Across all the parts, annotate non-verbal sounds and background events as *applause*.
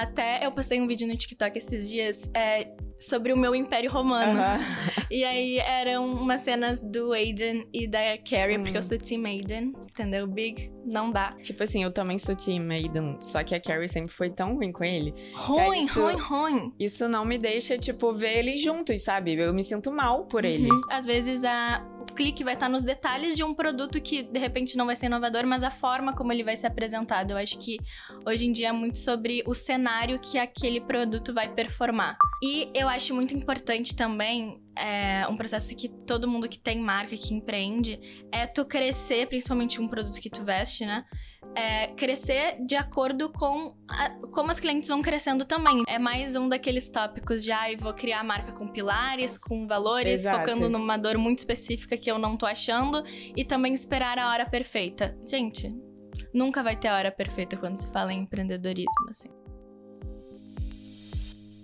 Até eu postei um vídeo no TikTok esses dias é, sobre o meu Império Romano. *laughs* E aí eram umas cenas do Aiden e da Carrie, porque eu sou Team Aiden, entendeu? Big, não dá. Tipo assim, eu também sou Team Aiden, só que a Carrie sempre foi tão ruim com ele. Ruim, isso- ruim, ruim. Isso não me deixa, tipo, ver eles juntos, sabe? Eu me sinto mal por ele. Uhum. Às vezes a, o clique vai estar nos detalhes de um produto que de repente não vai ser inovador, mas a forma como ele vai ser apresentado. Eu acho que hoje em dia é muito sobre o cenário que aquele produto vai performar. E eu acho muito importante também. É, um processo que todo mundo que tem marca, que empreende, é tu crescer, principalmente um produto que tu veste, né? É, crescer de acordo com a- como as clientes vão crescendo também. É mais um daqueles tópicos de, ai, vou criar a marca com pilares, com valores, Exato. focando numa dor muito específica que eu não tô achando, e também esperar a hora perfeita. Gente, nunca vai ter a hora perfeita quando se fala em empreendedorismo, assim.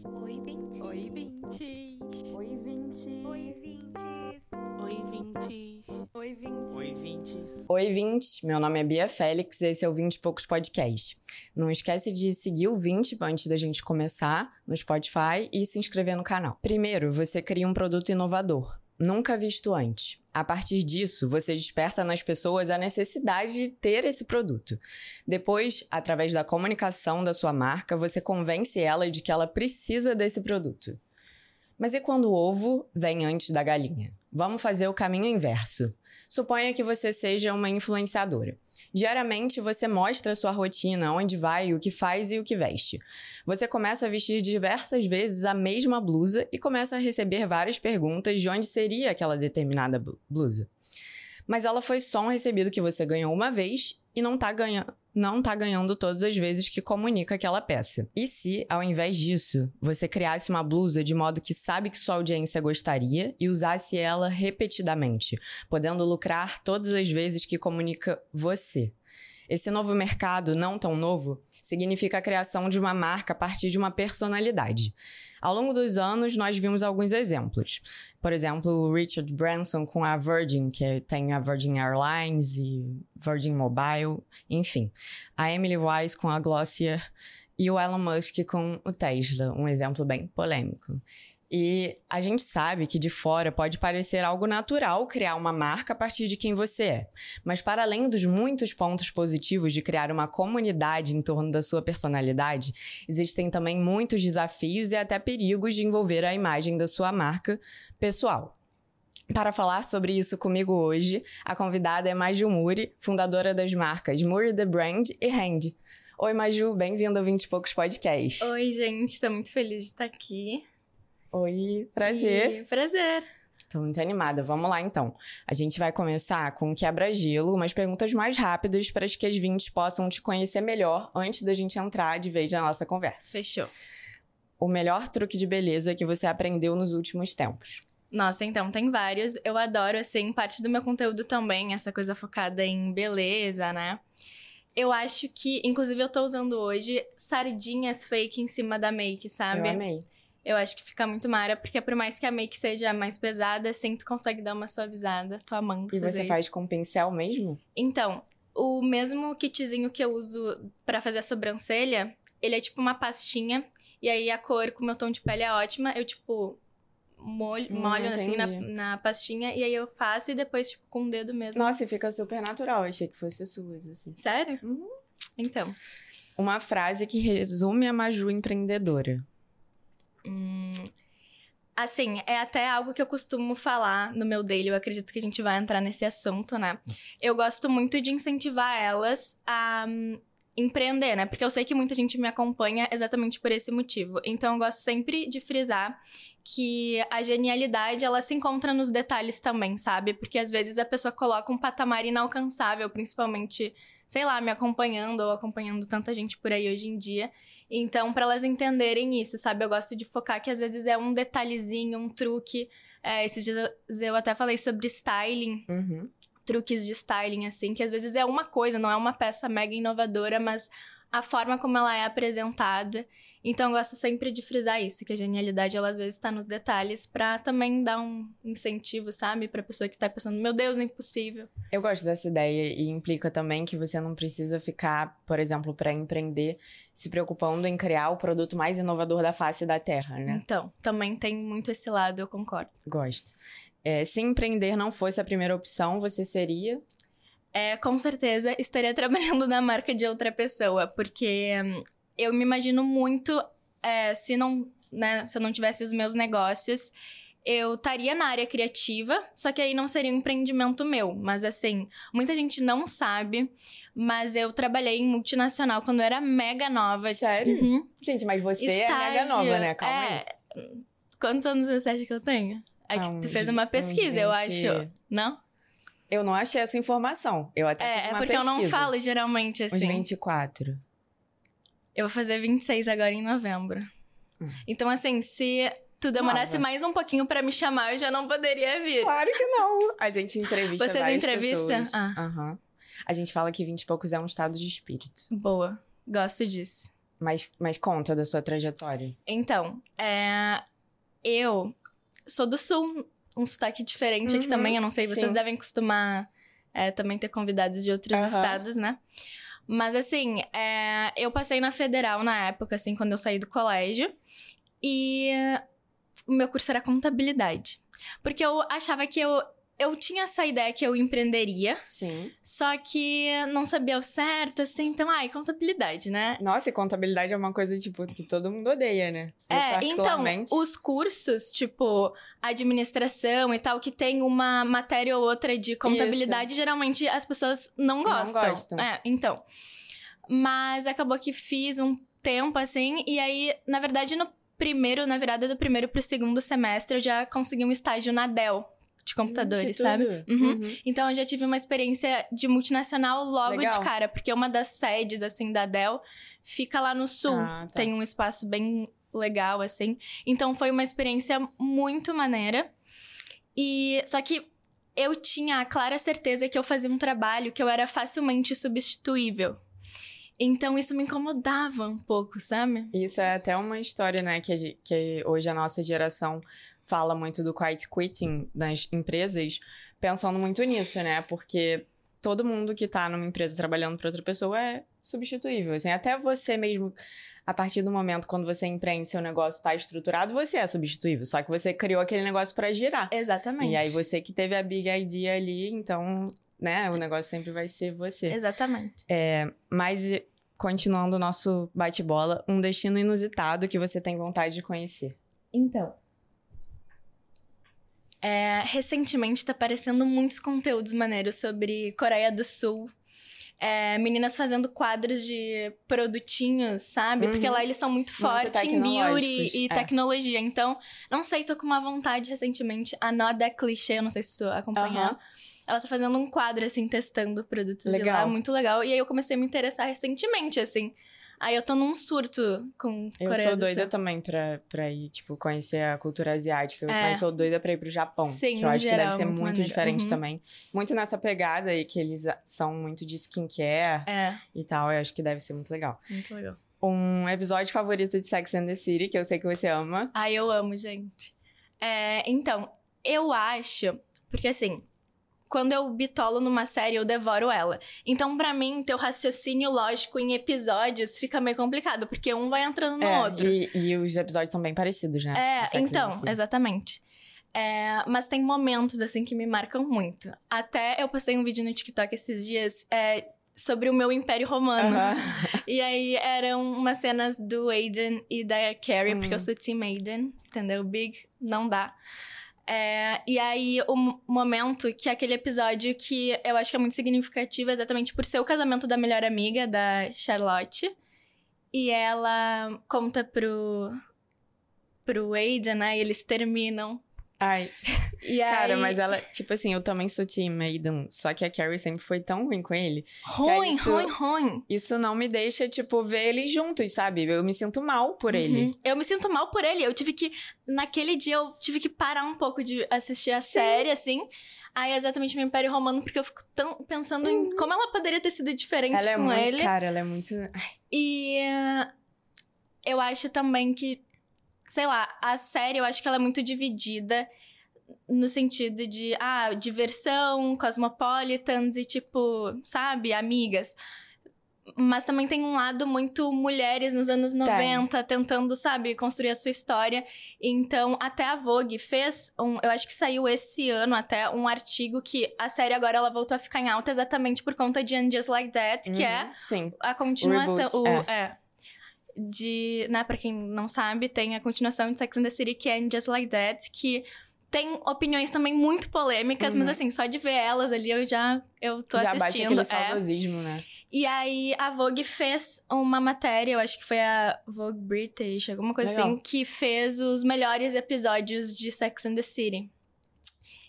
Oi, Vintes. Oi, Vintes. Oi, 20. Oi, Vintes. Oi, Vintes. Oi, Vintes. Oi, Vintes. Oi, 20. Meu nome é Bia Félix e esse é o 20 e Poucos Podcast. Não esquece de seguir o 20 antes da gente começar no Spotify e se inscrever no canal. Primeiro, você cria um produto inovador, nunca visto antes. A partir disso, você desperta nas pessoas a necessidade de ter esse produto. Depois, através da comunicação da sua marca, você convence ela de que ela precisa desse produto. Mas e quando o ovo vem antes da galinha? Vamos fazer o caminho inverso. Suponha que você seja uma influenciadora. Diariamente você mostra sua rotina, onde vai, o que faz e o que veste. Você começa a vestir diversas vezes a mesma blusa e começa a receber várias perguntas de onde seria aquela determinada blu- blusa. Mas ela foi só um recebido que você ganhou uma vez e não tá, ganha não tá ganhando todas as vezes que comunica aquela peça. E se, ao invés disso, você criasse uma blusa de modo que sabe que sua audiência gostaria e usasse ela repetidamente, podendo lucrar todas as vezes que comunica você? Esse novo mercado, não tão novo, significa a criação de uma marca a partir de uma personalidade. Ao longo dos anos, nós vimos alguns exemplos. Por exemplo, o Richard Branson com a Virgin, que tem a Virgin Airlines e Virgin Mobile, enfim. A Emily Wise com a Glossier e o Elon Musk com o Tesla, um exemplo bem polêmico. E a gente sabe que de fora pode parecer algo natural criar uma marca a partir de quem você é. Mas para além dos muitos pontos positivos de criar uma comunidade em torno da sua personalidade, existem também muitos desafios e até perigos de envolver a imagem da sua marca pessoal. Para falar sobre isso comigo hoje, a convidada é Maju Muri, fundadora das marcas Muri The Brand e Hand. Oi, Maju, bem-vinda ao 20 e Poucos Podcast. Oi, gente, tô muito feliz de estar aqui. Oi, prazer. E prazer. Tô muito animada. Vamos lá, então. A gente vai começar com quebra-gelo, umas perguntas mais rápidas para que as 20 possam te conhecer melhor antes da gente entrar de vez na nossa conversa. Fechou. O melhor truque de beleza que você aprendeu nos últimos tempos. Nossa, então, tem vários. Eu adoro, assim, parte do meu conteúdo também, essa coisa focada em beleza, né? Eu acho que, inclusive, eu tô usando hoje sardinhas fake em cima da make, sabe? Eu amei. Eu acho que fica muito mara, porque por mais que a make seja mais pesada, assim, tu consegue dar uma suavizada. Tô amando E você isso. faz com pincel mesmo? Então, o mesmo kitzinho que eu uso pra fazer a sobrancelha, ele é tipo uma pastinha. E aí a cor com o meu tom de pele é ótima. Eu, tipo, molho, Hum, molho assim na, na pastinha. E aí eu faço e depois, tipo, com o dedo mesmo. Nossa, e fica super natural. Eu achei que fosse suas, assim. Sério? Uhum. Então. Uma frase que resume a Maju empreendedora. Hum, Assim, é até algo que eu costumo falar no meu daily. Eu acredito que a gente vai entrar nesse assunto, né? Eu gosto muito de incentivar elas a hum, empreender, né? Porque eu sei que muita gente me acompanha exatamente por esse motivo. Então eu gosto sempre de frisar que a genialidade ela se encontra nos detalhes também, sabe? Porque às vezes a pessoa coloca um patamar inalcançável, principalmente, sei lá, me acompanhando ou acompanhando tanta gente por aí hoje em dia. Então, para elas entenderem isso, sabe? Eu gosto de focar que às vezes é um detalhezinho, um truque. É, esses dias eu até falei sobre styling, Uhum. truques de styling, assim, que às vezes é uma coisa, não é uma peça mega inovadora, mas a forma como ela é apresentada. Então, eu gosto sempre de frisar isso, que a genialidade, ela às vezes tá nos detalhes pra também dar um incentivo, sabe? Pra pessoa que tá pensando, meu Deus, é impossível. Eu gosto dessa ideia e implica também que você não precisa ficar, por exemplo, para empreender, se preocupando em criar o produto mais inovador da face da Terra, né? Então, também tem muito esse lado, eu concordo. Gosto. É, se empreender não fosse a primeira opção, você seria. É, com certeza estaria *laughs* trabalhando na marca de outra pessoa, porque hum, eu me imagino muito é, se não, né, se eu não tivesse os meus negócios, eu estaria na área criativa, só que aí não seria um empreendimento meu. Mas assim, muita gente não sabe, mas eu trabalhei em multinacional quando eu era mega nova. Sério? Uhum. Gente, mas você é Estágio. mega nova, né? Calma aí. É, Quantos anos você acha que eu tenho? É que Ah, tu uns- fez uma uns pesquisa, eu 20. acho. Não? Eu não achei essa informação. Eu até É, fiz é uma porque eu pesquisa. não falo geralmente Uns assim. 24. Eu vou fazer 26 agora em novembro. Então, assim, se tu demorasse Nova. mais um pouquinho pra me chamar, eu já não poderia vir. Claro que não. A gente *laughs* entrevista Vocês várias entrevistam? pessoas. Ah. Aham. A gente fala que 20 e poucos é um estado de espírito. Boa. Gosto disso. Mas, mas conta da sua trajetória. Então, é... eu sou do sul, um sotaque diferente aqui Uhum, também. Eu não sei, vocês sim. devem costumar é, também ter convidados de outros Aham. estados, né? Mas assim, é, eu passei na federal na época, assim, quando eu saí do colégio. E o meu curso era contabilidade. Porque eu achava que eu. Eu tinha essa ideia que eu empreenderia, Sim. só que não sabia o certo, assim, então, ai, contabilidade, né? Nossa, e contabilidade é uma coisa, tipo, que todo mundo odeia, né? Eu, É, então, os cursos, tipo, administração e tal, que tem uma matéria ou outra de contabilidade, geralmente as pessoas não Não gostam. gostam. É, então. Mas acabou que fiz um tempo assim, e aí, na verdade, no primeiro, na virada do primeiro pro segundo semestre, eu já consegui um estágio na Dell de computadores, Que sabe? Uhum. Uhum. Então eu já tive uma experiência de multinacional logo Legal. de cara, porque uma das sedes, assim, da Dell fica lá no sul. Ah, tá. Tem um espaço bem legal, assim. Então foi uma experiência muito maneira. E só que eu tinha a clara certeza que eu fazia um trabalho que eu era facilmente substituível. Então isso me incomodava um pouco, sabe? Isso é até uma história, né, que, a que hoje a nossa geração fala muito do quiet quitting das empresas, pensando muito nisso, né? Porque todo mundo que tá numa empresa trabalhando para outra pessoa é substituível. Assim, até você mesmo, a partir do momento quando você empreende seu negócio tá estruturado, você é substituível. Só que você criou aquele negócio para girar. Exatamente. E aí você que teve a big idea ali, então, né, o negócio sempre vai ser você. Exatamente. Mas e, continuando o nosso bate-bola, um destino inusitado que você tem vontade de conhecer. Então. É, recentemente tá aparecendo muitos conteúdos maneiros sobre Coreia do Sul. É, meninas fazendo quadros de produtinhos, sabe? Uhum. Porque lá eles são muito fortes em beauty e é. tecnologia. Então, não sei, tô com uma vontade recentemente. A Noda Clichê, eu não sei se tu acompanhar. Aham. Ela tá fazendo um quadro, assim, testando produtos de Legal. lá. Muito legal. E aí eu comecei a me interessar recentemente, assim. Aí eu tô num surto com Eu Coreia sou do doida também pra, pra ir, tipo, conhecer a cultura asiática. É. Mas sou doida pra ir pro Japão. Sim, que eu acho que geral, deve ser muito muito, diferente Uhum. também. Muito nessa pegada aí que eles são muito de skincare É, e tal. Eu acho que deve ser muito legal. muito legal. Um episódio favorito de Sex and the City, que eu sei que você ama. Ai, eu amo, gente. É, então, eu acho. Porque assim, quando eu bitolo numa série, eu devoro ela. Então, pra mim, ter o raciocínio lógico em episódios fica meio complicado, porque um vai entrando no É, outro. E, e os episódios são bem parecidos, né? É, então, City. exatamente. É, mas tem momentos, assim, que me marcam muito. Até eu postei um vídeo no TikTok esses dias é, sobre o meu Império Romano. Aham. *laughs* E aí eram umas cenas do Aiden e da Carrie, Hum. porque eu sou Team Aiden, entendeu? Big, não dá. É, e aí, o mo- momento que é aquele episódio que eu acho que é muito significativo, exatamente por ser o casamento da melhor amiga, da Charlotte. E ela conta pro, pro Aiden, né? E eles terminam. Ai, E cara, aí, mas ela, tipo assim, eu também sou Team Maiden, só que a Carrie sempre foi tão ruim com ele. é ruim, isso- ruim, ruim. Isso não me deixa, tipo, ver eles juntos, sabe? Eu me sinto mal por ele. Uhum. Eu me sinto mal por ele. Eu tive que. Naquele dia, eu tive que parar um pouco de assistir a Sim. série, assim. Aí, exatamente, meu Império Romano, porque eu fico tão pensando em como ela poderia ter sido diferente Uhum. Ela é com muito, ele. cara, ela é muito. E eh, eu acho também que, sei lá, a série eu acho que ela é muito dividida no sentido de, ah, diversão, cosmopolitans e tipo, sabe, amigas. Mas também tem um lado muito mulheres nos anos 90, tentando, sabe, construir a sua história. Então, até a Vogue fez um. Eu acho que saiu esse ano até um artigo que a série agora ela voltou a ficar em alta exatamente por conta de And Just Like That, que Uhum, é Sim. a continuação. reboot, o, é. é. De. Né, pra quem não sabe, tem a continuação de Sex and the City, que é In Just Like That, que tem opiniões também muito polêmicas, mas Uhum. assim, só de ver elas ali eu já eu tô Já bate assistindo. aquele é. saudosismo, né? E aí a Vogue fez uma matéria, eu acho que foi a Vogue British, alguma coisa Legal. assim, que fez os melhores episódios de Sex and the City.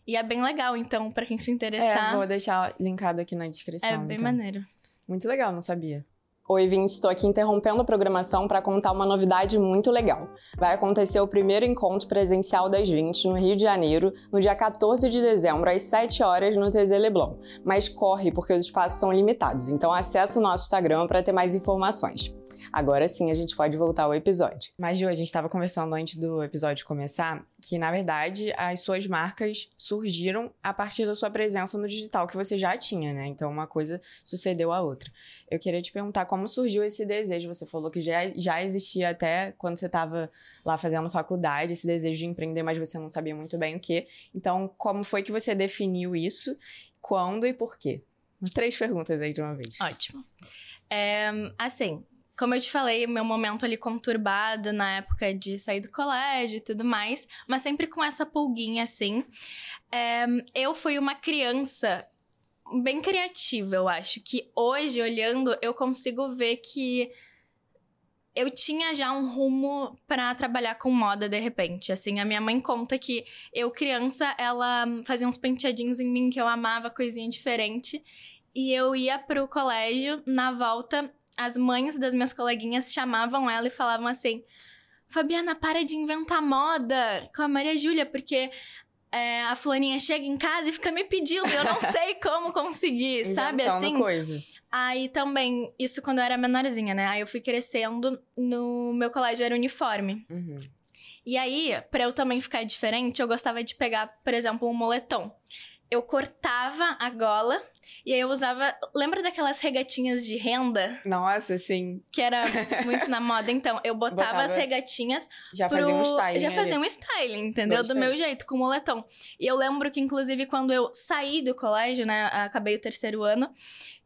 E é bem legal, então, pra quem se É, interessar, vou deixar linkado aqui na descrição. é, bem então. maneiro. Muito legal, não sabia. Oi, Vinte, estou aqui interrompendo a programação para contar uma novidade muito legal. Vai acontecer o primeiro encontro presencial das 20 no Rio de Janeiro, no dia 14 de dezembro, às 7 horas, no TZ Leblon. Mas corre, porque os espaços são limitados, então acesse o nosso Instagram para ter mais informações. Agora sim a gente pode voltar ao episódio. Mas, Ju, a gente estava conversando antes do episódio começar que, na verdade, as suas marcas surgiram a partir da sua presença no digital que você já tinha, né? Então, uma coisa sucedeu à outra. Eu queria te perguntar como surgiu esse desejo. Você falou que já, já existia até quando você estava lá fazendo faculdade, esse desejo de empreender, mas você não sabia muito bem o que. Então, como foi que você definiu isso? Quando e por quê? Três perguntas aí de uma vez. Ótimo. É, assim, como eu te falei, meu momento ali conturbado na época de sair do colégio e tudo mais, mas sempre com essa pulguinha assim. É, eu fui uma criança bem criativa, eu acho. Que hoje, olhando, eu consigo ver que eu tinha já um rumo pra trabalhar com moda de repente. Assim, a minha mãe conta que eu, criança, ela fazia uns penteadinhos em mim que eu amava, coisinha diferente. E eu ia pro colégio, na volta, as mães das minhas coleguinhas chamavam ela e falavam assim: Fabiana, para de inventar moda com a Maria Júlia, porque é, a fulaninha chega em casa e fica me pedindo, eu não sei *laughs* como conseguir, sabe assim? coisa. Aí também, isso quando eu era menorzinha, né? Aí eu fui crescendo, no meu colégio era uniforme. Uhum. E aí, pra eu também ficar diferente, eu gostava de pegar, por exemplo, um moletom. Eu cortava a gola e aí eu usava. Lembra daquelas regatinhas de renda Nossa, sim. que era muito na moda? Então, eu botava, Botava as regatinhas Já pro... fazia um style. Já fazia um styling, entendeu? Gostei. Do meu jeito, com moletom. E eu lembro que, inclusive, quando eu saí do colégio, né? Acabei o terceiro ano,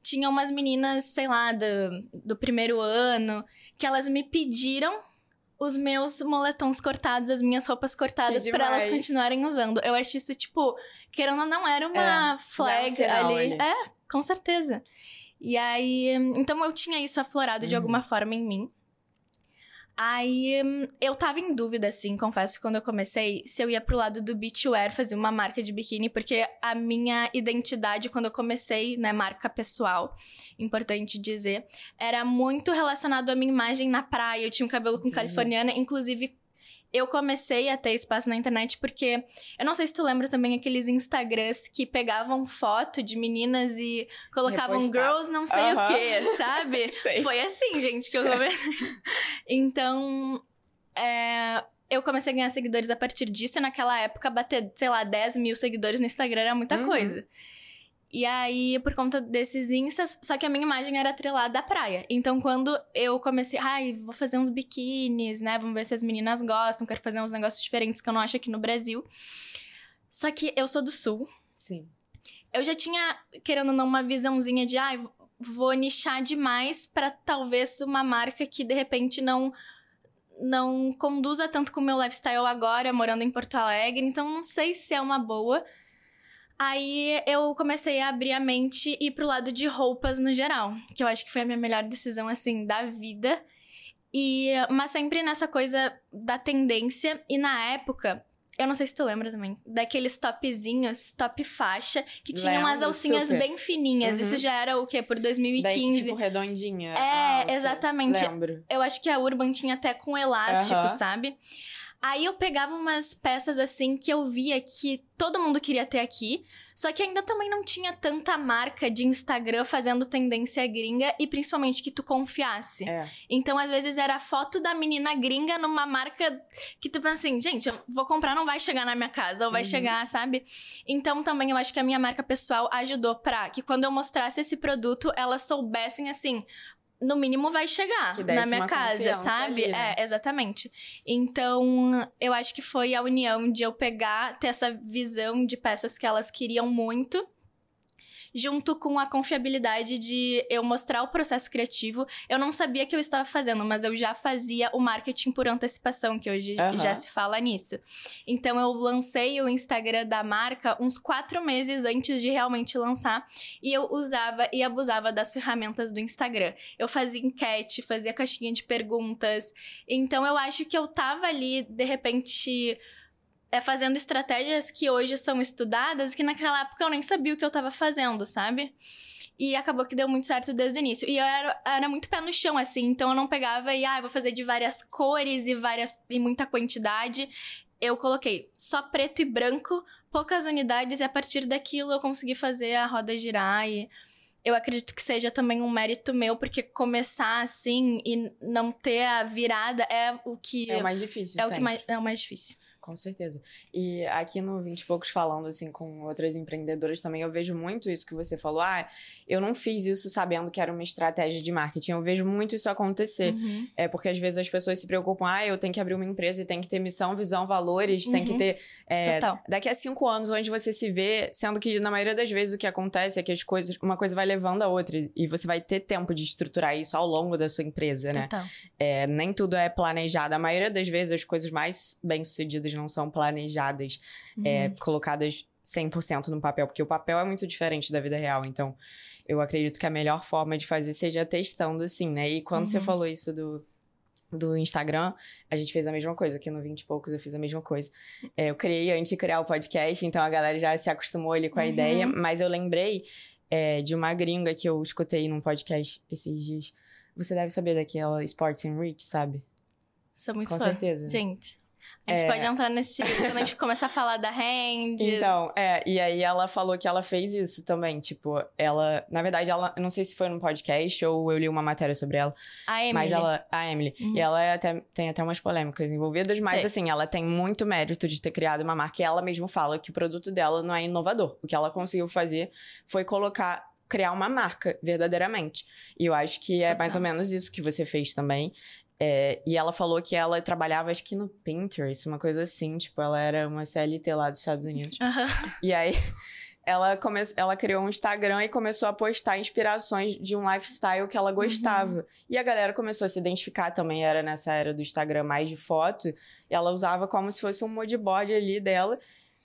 tinha umas meninas, sei lá, do, do primeiro ano, que elas me pediram os meus moletons cortados, as minhas roupas cortadas, pra elas continuarem usando. Eu acho isso, tipo, querendo ou não, era uma flag sinal ali. ali. É, com certeza. E aí, então eu tinha isso aflorado de Uhum. alguma forma em mim. Aí hum, eu tava em dúvida, assim, confesso quando eu comecei, se eu ia pro lado do beachwear, fazer uma marca de biquíni, porque a minha identidade, quando eu comecei, né, marca pessoal, importante dizer, era muito relacionado à minha imagem na praia. Eu tinha um cabelo com californiana, inclusive. Eu comecei a ter espaço na internet porque eu não sei se tu lembra também aqueles Instagrams que pegavam foto de meninas e colocavam Repostar. girls não sei Aham. o *laughs* que, sabe? Sei. Foi assim, gente, que eu comecei. então, é, eu comecei a ganhar seguidores a partir disso. E naquela época, bater, sei lá, 10 mil seguidores no Instagram era muita Uhum. coisa. E aí, por conta desses instas, só que a minha imagem era atrelada à praia. Então, quando eu comecei, ai, vou fazer uns biquínis, né? Vamos ver se as meninas gostam, quero fazer uns negócios diferentes que eu não acho aqui no Brasil. Só que eu sou do sul, Sim. eu já tinha, querendo ou não, uma visãozinha de, ai, vou nichar demais pra talvez uma marca que de repente não não conduza tanto com o meu lifestyle agora, morando em Porto Alegre, então não sei se é uma boa. Aí eu comecei a abrir a mente e ir pro lado de roupas no geral, que eu acho que foi a minha melhor decisão assim da vida. E mas sempre nessa coisa da tendência e na época Eu não sei se tu lembra também. Daqueles topzinhos, top faixa, que tinham as Lembro, alcinhas super. bem fininhas. Uhum. Isso já era o quê? Por 2015. Bem, tipo, redondinha. É, alça. exatamente. Lembro. Eu acho que a Urban tinha até com elástico, Aham. sabe? Aí eu pegava umas peças assim que eu via que todo mundo queria ter aqui, só que ainda também não tinha tanta marca de Instagram fazendo tendência gringa e principalmente que tu confiasse. É. Então, às vezes, era foto da menina gringa numa marca que tu pensa assim, gente, eu vou comprar, não vai chegar na minha casa, ou vai Uhum. chegar, sabe? Então, também eu acho que a minha marca pessoal ajudou pra que quando eu mostrasse esse produto, elas soubessem assim. No mínimo vai chegar na minha casa, sabe? ali, né? É, exatamente. Então, eu acho que foi a união de eu pegar, ter essa visão de peças que elas queriam muito junto com a confiabilidade de eu mostrar o processo criativo. Eu não sabia que eu estava fazendo, mas eu já fazia o marketing por antecipação, que hoje Aham. já se fala nisso. Então eu lancei o Instagram da marca uns quatro meses antes de realmente lançar, e eu usava e abusava das ferramentas do Instagram. Eu fazia enquete, fazia caixinha de perguntas. Então eu acho que eu tava ali, de repente é fazendo estratégias que hoje são estudadas que naquela época eu nem sabia o que eu tava fazendo, sabe? E acabou que deu muito certo desde o início. E eu era, era muito pé no chão, assim, então eu não pegava e, ah, eu vou fazer de várias cores e várias e muita quantidade. Eu coloquei só preto e branco, poucas unidades, e a partir daquilo eu consegui fazer a roda girar e. Eu acredito que seja também um mérito meu, porque começar assim e não ter a virada é o que É o mais difícil, é o que sempre. mais, é o mais difícil. Com certeza. E aqui no 20 e poucos falando assim com outras empreendedoras também, eu vejo muito isso que você falou. Ah, eu não fiz isso sabendo que era uma estratégia de marketing. Eu vejo muito isso acontecer. Uhum. É porque às vezes as pessoas se preocupam, ah, eu tenho que abrir uma empresa e tem que ter missão, visão, valores, tem que Uhum. ter. é, Total. daqui a cinco anos, onde você se vê, sendo que na maioria das vezes o que acontece é que as coisas, uma coisa vai levando a outra e você vai ter tempo de estruturar isso ao longo da sua empresa, né? Total. É, nem tudo é planejado. A maioria das vezes as coisas mais bem-sucedidas não são planejadas, é, Uhum. colocadas 100% no papel, porque o papel é muito diferente da vida real. Então, eu acredito que a melhor forma de fazer seja testando, assim, né? E quando você Uhum. falou isso do, do Instagram, a gente fez a mesma coisa. Aqui no 20 e poucos eu fiz a mesma coisa. É, eu criei antes de criar o podcast, então a galera já se acostumou ali com a Uhum. ideia, mas eu lembrei é, de uma gringa que eu escutei num podcast esses dias. Você deve saber daquela Sports and Rich, sabe? Sou muito Com fã. certeza. Gente, a gente É. pode entrar nesse. quando a gente começar a falar da Hand. Então, é, e aí ela falou que ela fez isso também, tipo, ela, na verdade, ela, não sei se foi num podcast ou eu li uma matéria sobre ela, a Emily. mas ela, a Emily, Uhum. e ela é até, tem até umas polêmicas envolvidas, mas assim, ela tem muito mérito de ter criado uma marca e ela mesma fala que o produto dela não é inovador. O que ela conseguiu fazer foi colocar criar uma marca verdadeiramente. E eu acho que é Total. mais ou menos isso que você fez também. É, e ela falou que ela trabalhava, acho que no Pinterest, uma coisa assim, tipo, ela era uma CLT lá dos Estados Unidos. Aham. E aí, *laughs* ela, come... ela criou um Instagram e começou a postar inspirações de um lifestyle que ela gostava. E a galera começou a se identificar também, era nessa era do Instagram mais de foto. E ela usava como se fosse um moodboard ali dela.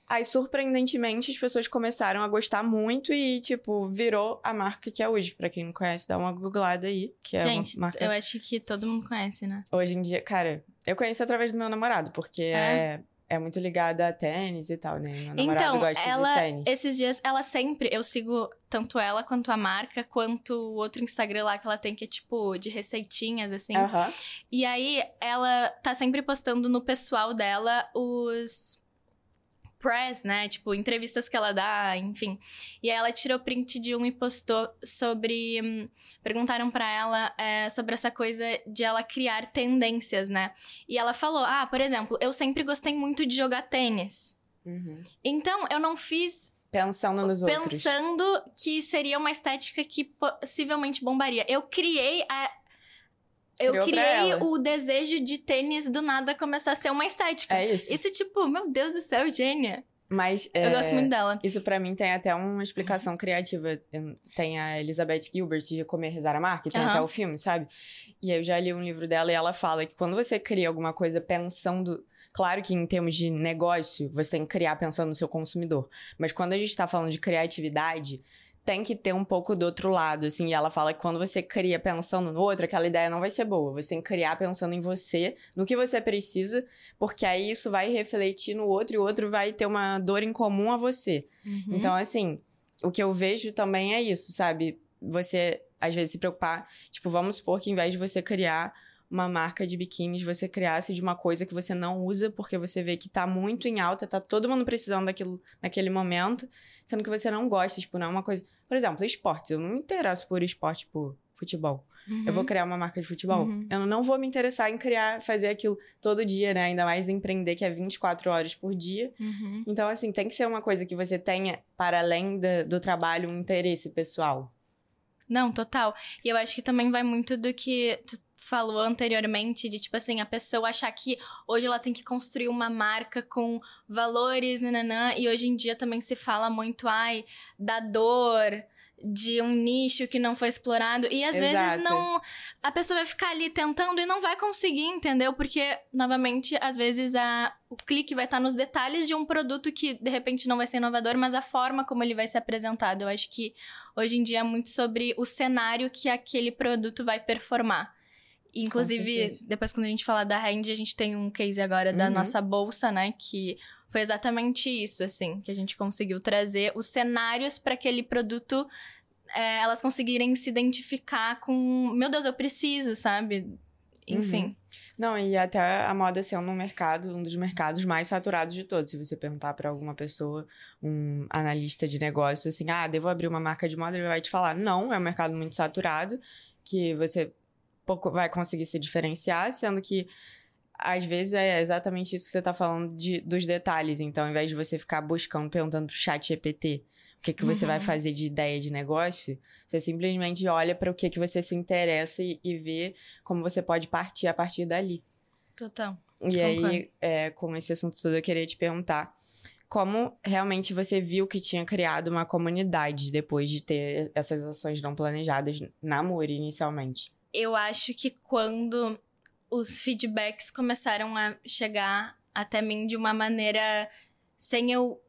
Aí, surpreendentemente, as pessoas começaram a gostar muito e, tipo, virou a marca que é hoje. Pra quem não conhece, dá uma googlada aí, que é gente, uma marca... eu acho que todo mundo conhece, né? Hoje em dia, cara, eu conheci através do meu namorado, porque é, é, muito ligada a tênis e tal, né? Meu namorado Então, gosta ela, de tênis. esses dias, ela sempre, eu sigo tanto ela quanto a marca, quanto o outro Instagram lá que ela tem, que é tipo de receitinhas, assim. Aham. E aí, ela tá sempre postando no pessoal dela os press, né? Tipo, entrevistas que ela dá, enfim. E aí ela tirou print de um e postou sobre. hum, perguntaram pra ela é, sobre essa coisa de ela criar tendências, né? E ela falou: Ah, por exemplo, eu sempre gostei muito de jogar tênis. Uhum. Então, eu não fiz Pensando nos outros. pensando que seria uma estética que possivelmente bombaria. Eu criei a. Eu criei o desejo de tênis do nada começar a ser uma estética. É isso. Isso, tipo, meu Deus do céu, gênia. Mas Eu é, gosto muito dela. isso pra mim tem até uma explicação criativa. Eu- Tem a Elizabeth Gilbert de Comer, Rezar, Amar, que tem Aham. até o filme, sabe? E eu já li um livro dela e ela fala que quando você cria alguma coisa pensando... Claro que em termos de negócio, você tem que criar pensando no seu consumidor. Mas quando a gente tá falando de criatividade... tem que ter um pouco do outro lado, assim. E ela fala que quando você cria pensando no outro, aquela ideia não vai ser boa. Você tem que criar pensando em você, no que você precisa, porque aí isso vai refletir no outro e o outro vai ter uma dor em comum a você. Uhum. Então, assim, o que eu vejo também é isso, sabe? Você, às vezes, se preocupar. Tipo, vamos supor que em vez de você criar uma marca de biquínis, você criasse de uma coisa que você não usa, porque você vê que tá muito em alta, tá todo mundo precisando daquilo naquele momento, sendo que você não gosta, tipo, não é uma coisa. Por exemplo, esportes. Eu não me interesso por esporte, tipo, futebol. Eu vou Uhum. criar uma marca de futebol. Uhum. Eu não vou me interessar em criar, fazer aquilo todo dia, né? Ainda mais empreender, que é 24 horas por dia. Uhum. Então, assim, tem que ser uma coisa que você tenha, para além da- do trabalho, um interesse pessoal. Não, total. E eu acho que também vai muito do que tu falou anteriormente, de tipo assim, a pessoa achar que hoje ela tem que construir uma marca com valores, nananã, e hoje em dia também se fala muito, ai, da dor, de um nicho que não foi explorado. E às Exato. vezes não. A pessoa vai ficar ali tentando e não vai conseguir, entendeu? Porque, novamente, às vezes a, o clique vai estar nos detalhes de um produto que de repente não vai ser inovador, mas a forma como ele vai ser apresentado. Eu acho que hoje em dia é muito sobre o cenário que aquele produto vai performar. Inclusive, depois quando a gente falar da Rand, a gente tem um case agora da Uhum. nossa bolsa, né? Que foi exatamente isso, assim, que a gente conseguiu trazer os cenários para aquele produto é, elas conseguirem se identificar com, meu Deus, eu preciso, sabe? Enfim. Uhum. Não, e até a moda sendo um mercado, um dos mercados mais saturados de todos. Se você perguntar pra alguma pessoa, um analista de negócios, assim, ah, devo abrir uma marca de moda, ele vai te falar, não, é um mercado muito saturado, que você pouco vai conseguir se diferenciar, sendo que às vezes é exatamente isso que você tá falando de, dos detalhes. Então, ao invés de você ficar buscando, perguntando pro chat GPT o que, que você vai Uhum. fazer de ideia de negócio, você simplesmente olha para o que, que você se interessa e, e vê como você pode partir a partir dali. Total. E aí, é, com esse assunto todo, eu queria te perguntar como realmente você viu que tinha criado uma comunidade depois de ter essas ações não planejadas na Muri inicialmente. Eu acho que quando os feedbacks começaram a chegar até mim de uma maneira sem eu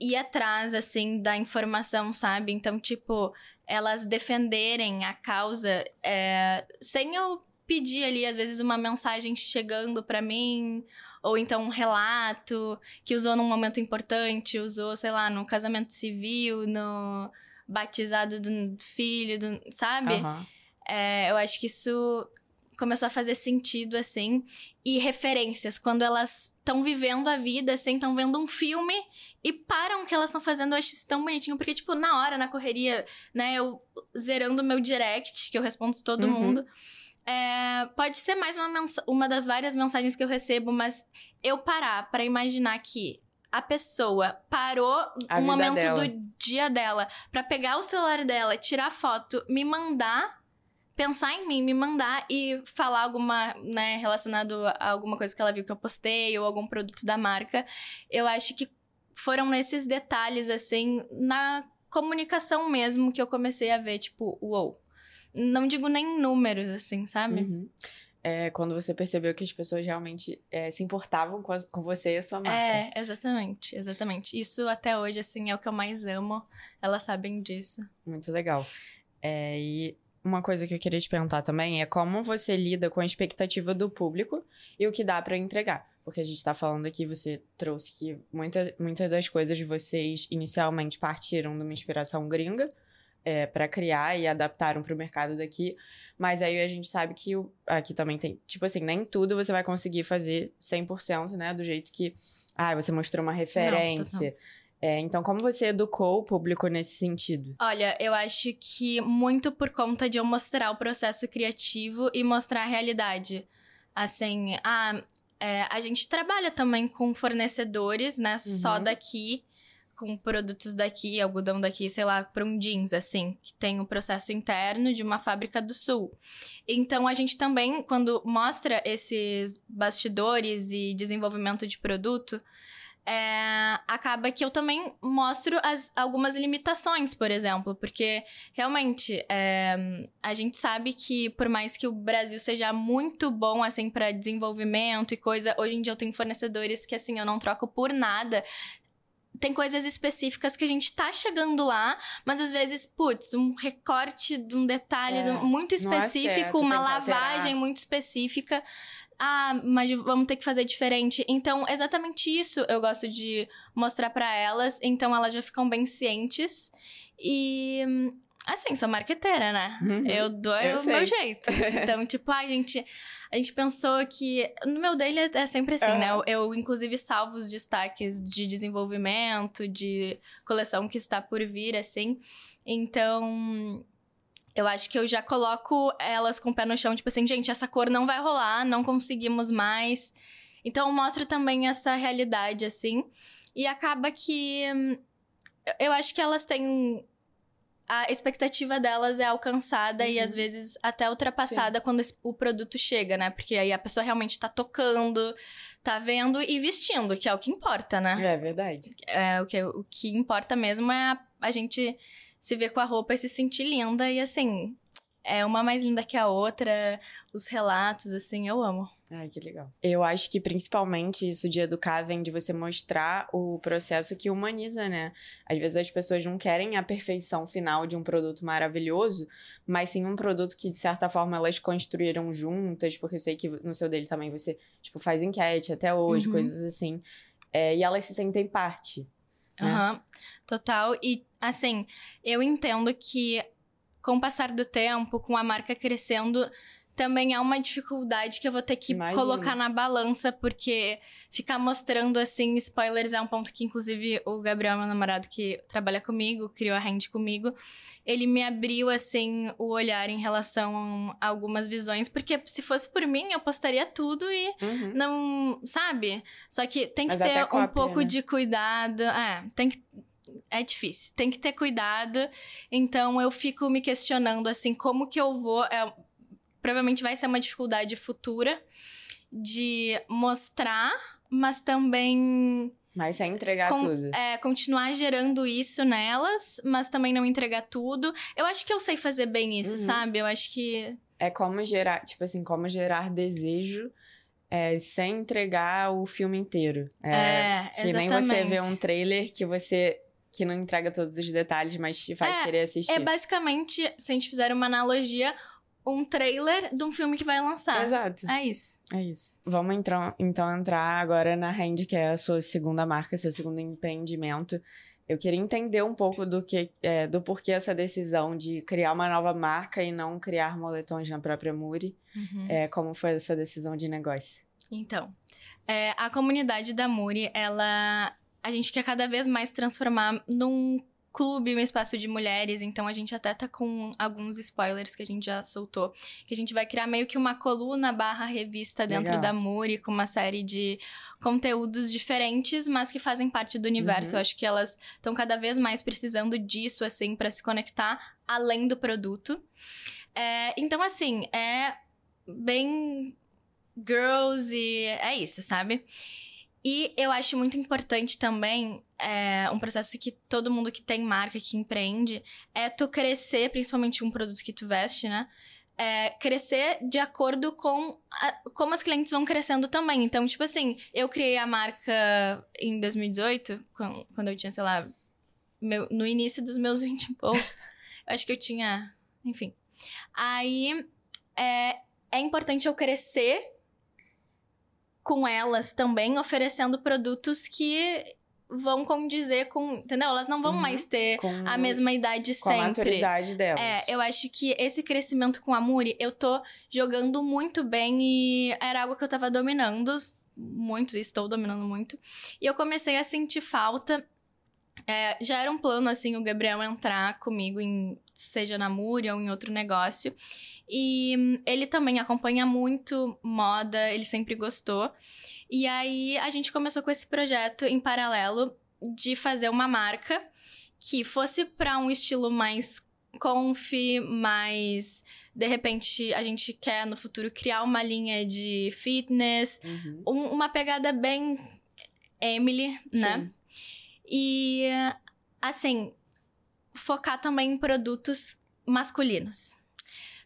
ir atrás, assim, da informação, sabe? Então, tipo, elas defenderem a causa é, sem eu pedir ali, às vezes, uma mensagem chegando pra mim, ou então um relato que usou num momento importante, usou, sei lá, no casamento civil, no batizado do filho, do, sabe? Aham. É, eu acho que isso começou a fazer sentido, assim. E referências, quando elas estão vivendo a vida, assim, estão vendo um filme e param o que elas estão fazendo. Eu acho isso tão bonitinho, porque, tipo, na hora, na correria, né, eu zerando o meu direct, que eu respondo todo Uhum. mundo. é, pode ser mais uma, uma das várias mensagens que eu recebo, mas eu parar pra imaginar que a pessoa parou A um momento dela. do dia dela pra pegar o celular dela, tirar foto, me mandar, pensar em mim, me mandar e falar alguma, né, relacionado a alguma coisa que ela viu que eu postei ou algum produto da marca. Eu acho que foram nesses detalhes, assim, na comunicação mesmo que eu comecei a ver, tipo, uou. Não digo nem números, assim, sabe? Uhum. É, quando você percebeu que as pessoas realmente é, se importavam com, as- com você e a sua marca. É, exatamente, exatamente. Isso até hoje, assim, é o que eu mais amo. Elas sabem disso. Muito legal. É, e uma coisa que eu queria te perguntar também é como você lida com a expectativa do público e o que dá pra entregar. Porque a gente tá falando aqui, você trouxe que muita, muitas das coisas de vocês inicialmente partiram de uma inspiração gringa é, para criar e adaptaram pro mercado daqui. Mas aí a gente sabe que o- aqui também tem, tipo assim, nem tudo você vai conseguir fazer 100%, né? Do jeito que, ah, você mostrou uma referência. É, então, como você educou o público nesse sentido? Olha, eu acho que muito por conta de eu mostrar o processo criativo e mostrar a realidade. Assim, ah, é, a gente trabalha também com fornecedores, né? Só Uhum. daqui, com produtos daqui, algodão daqui, sei lá, para um jeans, assim, que tem o processo interno de uma fábrica do sul. Então, a gente também, quando mostra esses bastidores e desenvolvimento de produto, é, acaba que eu também mostro as, algumas limitações, por exemplo, porque realmente é, a gente sabe que por mais que o Brasil seja muito bom assim para desenvolvimento e coisa, hoje em dia eu tenho fornecedores que assim eu não troco por nada. Tem coisas específicas que a gente tá chegando lá, mas às vezes, putz, um recorte de um detalhe É, muito não é específico, certo, uma lavagem muito específica. Ah, mas vamos ter que fazer diferente. Então, exatamente isso eu gosto de mostrar pra elas. Então, elas já ficam bem cientes. E, assim, sou marqueteira, né? Uhum. Eu dou Eu o meu jeito. *laughs* Então, tipo, a gente, a gente pensou que. No meu daily é é sempre assim, né? Aham. Eu, eu, inclusive, salvo os destaques de desenvolvimento, de coleção que está por vir, assim. Então. Eu acho que eu já coloco elas com o pé no chão, tipo assim, gente, essa cor não vai rolar, não conseguimos mais. Então, eu mostro também essa realidade, assim. E acaba que. Eu acho que elas têm a expectativa delas é alcançada e Uhum. às vezes até ultrapassada quando esse- o produto chega, né? Porque aí a pessoa realmente tá tocando, tá vendo e vestindo, que é o que importa, né? É verdade. É, o, que, o que importa mesmo é a, a gente se ver com a roupa e se sentir linda e assim. É uma mais linda que a outra, os relatos, assim, eu amo. Ai, que legal. Eu acho que principalmente isso de educar vem de você mostrar o processo que humaniza, né? Às vezes as pessoas não querem a perfeição final de um produto maravilhoso, mas sim um produto que de certa forma elas construíram juntas, porque eu sei que no seu dele também você, tipo, faz enquete até hoje, Uhum. coisas assim. É, e elas se sentem parte. né? Aham, total. E, assim, eu entendo que com o passar do tempo, com a marca crescendo, também há uma dificuldade que eu vou ter que Imagino. colocar na balança, porque ficar mostrando, assim, spoilers é um ponto que, inclusive, o Gabriel, meu namorado, que trabalha comigo, criou a Hand comigo, ele me abriu, assim, o olhar em relação a algumas visões, porque se fosse por mim, eu postaria tudo e Uhum. não, sabe? Só que tem que Mas ter um cópia, pouco né? de cuidado. É, tem que. É difícil. Tem que ter cuidado. Então eu fico me questionando assim, como que eu vou. é, provavelmente vai ser uma dificuldade futura de mostrar, mas também Mas sem entregar Com- tudo. é, continuar gerando isso nelas, mas também não entregar tudo. Eu acho que eu sei fazer bem isso, Uhum. sabe? Eu acho que. É como gerar, tipo assim, como gerar desejo é, sem entregar o filme inteiro. É, que nem você vê exatamente. um trailer que você que não entrega todos os detalhes, mas te faz É, querer assistir. É basicamente, se a gente fizer uma analogia, um trailer de um filme que vai lançar. Exato. É isso. É isso. Vamos então, então entrar agora na Hand, que é a sua segunda marca, seu segundo empreendimento. Eu queria entender um pouco do que, é, do porquê essa decisão de criar uma nova marca e não criar moletons na própria Muri. É, como foi essa decisão de negócio? Então, é, a comunidade da Muri, ela. A gente quer cada vez mais transformar num clube, um espaço de mulheres. Então, a gente até tá com alguns spoilers que a gente já soltou. Que a gente vai criar meio que uma coluna barra revista dentro Legal. da Muri, com uma série de conteúdos diferentes, mas que fazem parte do universo. Uhum. Eu acho que elas estão cada vez mais precisando disso, assim, para se conectar além do produto. É, então, assim, é bem girls e é isso, sabe? E eu acho muito importante também, é, um processo que todo mundo que tem marca, que empreende, é tu crescer, principalmente um produto que tu veste, né? É, crescer de acordo com a- como as clientes vão crescendo também. Então, tipo assim, eu criei a marca em 2018, quan- quando eu tinha, sei lá, meu- no início dos meus *laughs* 20 e pouco. eu acho que eu tinha, enfim. Aí, é, é importante eu crescer com elas também, oferecendo produtos que vão condizer com. Entendeu? Elas não vão Uhum. mais ter Com, a mesma idade com a sempre. maturidade delas. É, eu acho que esse crescimento com a Muri, eu tô jogando muito bem e era algo que eu tava dominando muito, estou dominando muito. E eu comecei a sentir falta. É, já era um plano, assim, o Gabriel entrar comigo em seja na Muri ou em outro negócio. E hum, ele também acompanha muito moda, ele sempre gostou. E aí a gente começou com esse projeto em paralelo de fazer uma marca que fosse para um estilo mais conf, mais de repente a gente quer no futuro criar uma linha de fitness, Uhum. um- uma pegada bem Emily, né? Sim. E assim, focar também em produtos masculinos.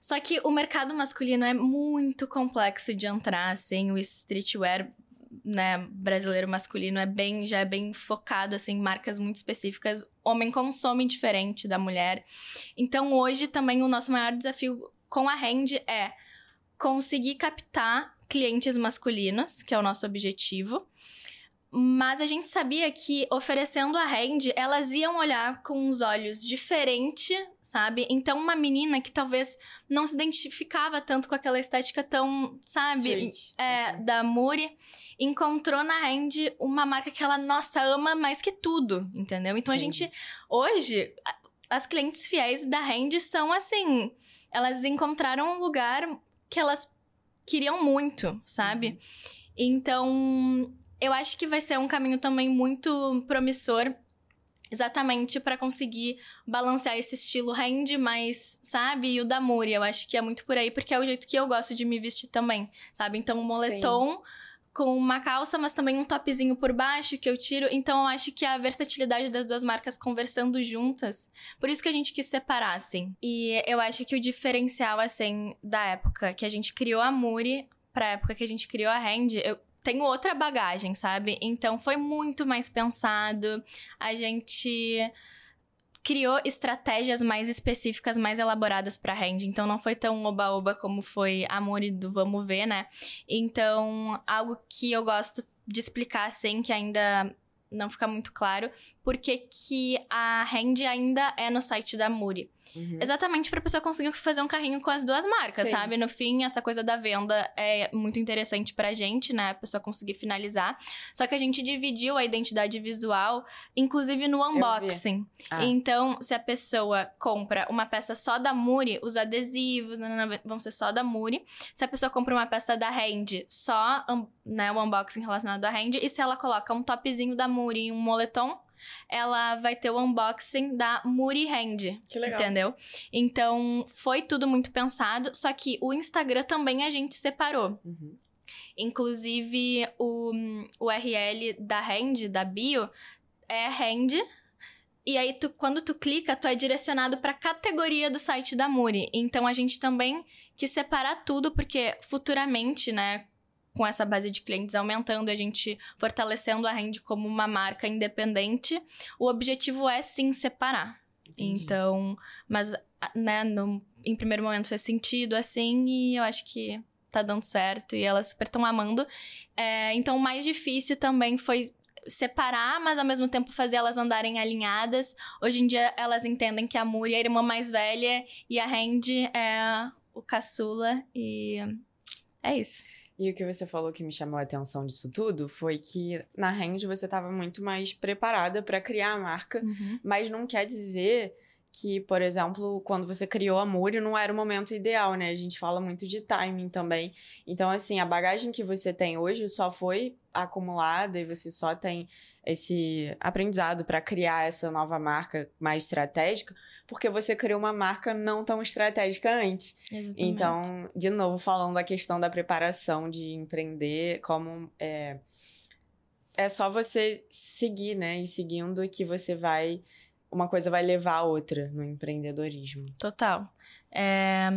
Só que o mercado masculino é muito complexo de entrar, assim, o streetwear né, brasileiro masculino é bem, já é bem focado, assim, em marcas muito específicas. Homem consome diferente da mulher. Então, hoje também o nosso maior desafio com a Rend é conseguir captar clientes masculinos, que é o nosso objetivo. Mas a gente sabia que oferecendo a Rend, elas iam olhar com os olhos diferente, sabe? Então, uma menina que talvez não se identificava tanto com aquela estética tão, sabe? Sweet, é, assim. da Muri, encontrou na Rend uma marca que ela, nossa, ama mais que tudo, entendeu? Então, a gente, hoje, as clientes fiéis da Rend são assim, elas encontraram um lugar que elas queriam muito, sabe? Então, eu acho que vai ser um caminho também muito promissor. Exatamente para conseguir balancear esse estilo rende, mas, sabe? E o da Muri, eu acho que é muito por aí, porque é o jeito que eu gosto de me vestir também, sabe? Então, um moletom com uma calça, mas também um topzinho por baixo que eu tiro. Então, eu acho que a versatilidade das duas marcas conversando juntas, por isso que a gente quis separar, assim. E eu acho que o diferencial, assim, da época que a gente criou a Muri pra época que a gente criou a Rend, eu tenho outra bagagem, sabe? Então foi muito mais pensado. A gente criou estratégias mais específicas, mais elaboradas pra Rend. Então não foi tão oba-oba como foi a Muri do Vamos Ver, né? Então, algo que eu gosto de explicar assim, que ainda não fica muito claro, porque que a Rend ainda é no site da Muri. Uhum. Exatamente pra pessoa conseguir fazer um carrinho com as duas marcas, Sim. sabe? No fim, essa coisa da venda é muito interessante pra gente, né? A pessoa conseguir finalizar. Só que a gente dividiu a identidade visual, inclusive no unboxing. Ah. Então, se a pessoa compra uma peça só da Muri, os adesivos vão ser só da Muri. Se a pessoa compra uma peça da Hand, só né, o unboxing relacionado à Hand. E se ela coloca um topzinho da Muri e um moletom, ela vai ter o unboxing da Muri Hand. Que legal. Entendeu? Então, foi tudo muito pensado, só que o Instagram também a gente separou. Uhum. Inclusive, o o URL da Hand, da bio, é Hand. E aí, tu, quando tu clica, tu é direcionado para categoria do site da Muri. Então, a gente também quis separar tudo, porque futuramente, né, com essa base de clientes aumentando, a gente fortalecendo a Hand como uma marca independente, o objetivo é sim separar. Entendi. Então, mas, né, no, em primeiro momento fez sentido, assim, e eu acho que tá dando certo e elas super estão amando. É, então, o mais difícil também foi separar, mas ao mesmo tempo fazer elas andarem alinhadas. Hoje em dia, elas entendem que a Muri é a irmã mais velha e a Randy é o caçula, e é isso. E o que você falou que me chamou a atenção disso tudo foi que na Range você estava muito mais preparada para criar a marca, mas não quer dizer que, por exemplo, quando você criou a Muri não era o momento ideal, né? A gente fala muito de timing também. Então, assim, a bagagem que você tem hoje só foi acumulada e você só tem esse aprendizado para criar essa nova marca mais estratégica, porque você criou uma marca não tão estratégica antes. Exatamente. Então, de novo, falando da questão da preparação de empreender, como é, é só você seguir, né? E seguindo que você vai. Uma coisa vai levar a outra no empreendedorismo. Total. É,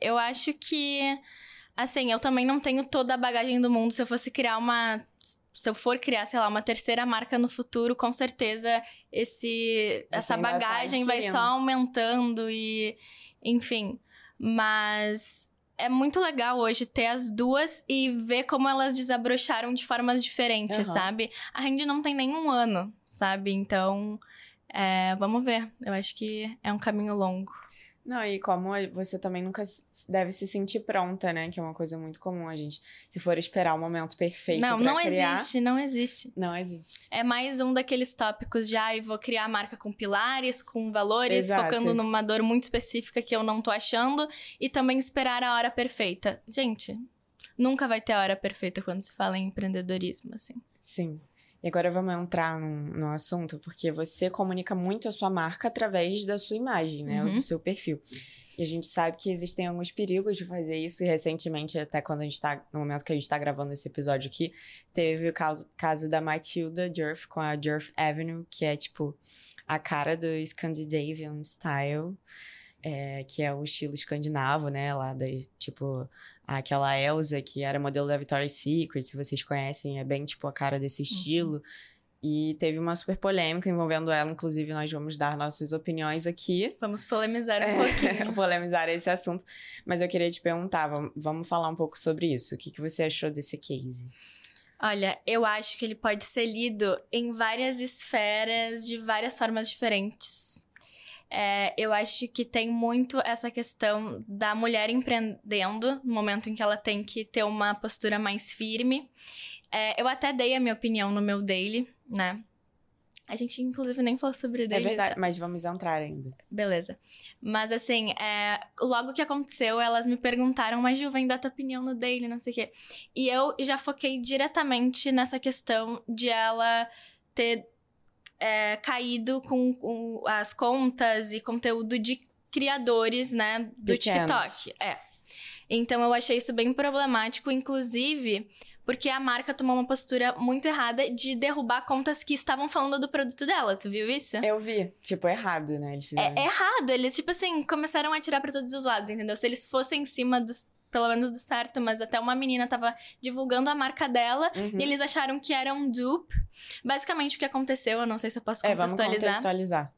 eu acho que, assim, eu também não tenho toda a bagagem do mundo. Se eu fosse criar uma. Se eu for criar, sei lá, uma terceira marca no futuro, com certeza esse, essa tá bagagem vai só aumentando e. Enfim. Mas. É muito legal hoje ter as duas e ver como elas desabrocharam de formas diferentes, Aham. sabe? A Randy não tem nenhum ano, sabe? Então, é, vamos ver. Eu acho que é um caminho longo. Não, e como você também nunca deve se sentir pronta, né? Que é uma coisa muito comum a gente. Se for esperar o momento perfeito não, não criar, existe, não existe. Não existe. É mais um daqueles tópicos de, ai, vou criar a marca com pilares, com valores, Exato. focando numa dor muito específica que eu não tô achando, e também esperar a hora perfeita. Gente, nunca vai ter a hora perfeita quando se fala em empreendedorismo, assim. Sim. E agora vamos entrar num, num assunto, porque você comunica muito a sua marca através da sua imagem, né? Uhum. Do seu perfil. E a gente sabe que existem alguns perigos de fazer isso. E recentemente, até quando a gente tá. No momento que a gente tá gravando esse episódio aqui, teve o caso, caso da Matilda Jurf com a Jurf Avenue, que é tipo a cara do Scandinavian Style. é, que é o estilo escandinavo, né? Lá da, tipo, aquela Elsa, que era modelo da Victoria's Secret, se vocês conhecem, é bem, tipo, a cara desse estilo. E teve uma super polêmica envolvendo ela, inclusive nós vamos dar nossas opiniões aqui. Vamos polemizar um É, pouquinho. *laughs* polemizar esse assunto. Mas eu queria te perguntar, vam- vamos falar um pouco sobre isso. O que, que você achou desse case? Olha, eu acho que ele pode ser lido em várias esferas, de várias formas diferentes. É, eu acho que tem muito essa questão da mulher empreendendo, no momento em que ela tem que ter uma postura mais firme. É, eu até dei a minha opinião no meu daily, né? A gente, inclusive, nem falou sobre É daily. verdade, mas vamos entrar ainda. Beleza. Mas assim, é, logo que aconteceu, elas me perguntaram, mas Ju, vem dar tua opinião no Daily, não sei o quê. E eu já foquei diretamente nessa questão de ela ter é, caído com, com as contas e conteúdo de criadores, né, do Pequenos. TikTok. É. Então eu achei isso bem problemático, inclusive porque a marca tomou uma postura muito errada de derrubar contas que estavam falando do produto dela. Tu viu isso? Eu vi, tipo, errado, né? Eles fizeram É isso. errado. Eles, tipo assim, começaram a atirar pra todos os lados, entendeu? Se eles fossem em cima dos. Pelo menos do certo, mas até uma menina tava divulgando a marca dela Uhum. e eles acharam que era um dupe. Basicamente, o que aconteceu, eu não sei se eu posso É, vamos contextualizar. contextualizar.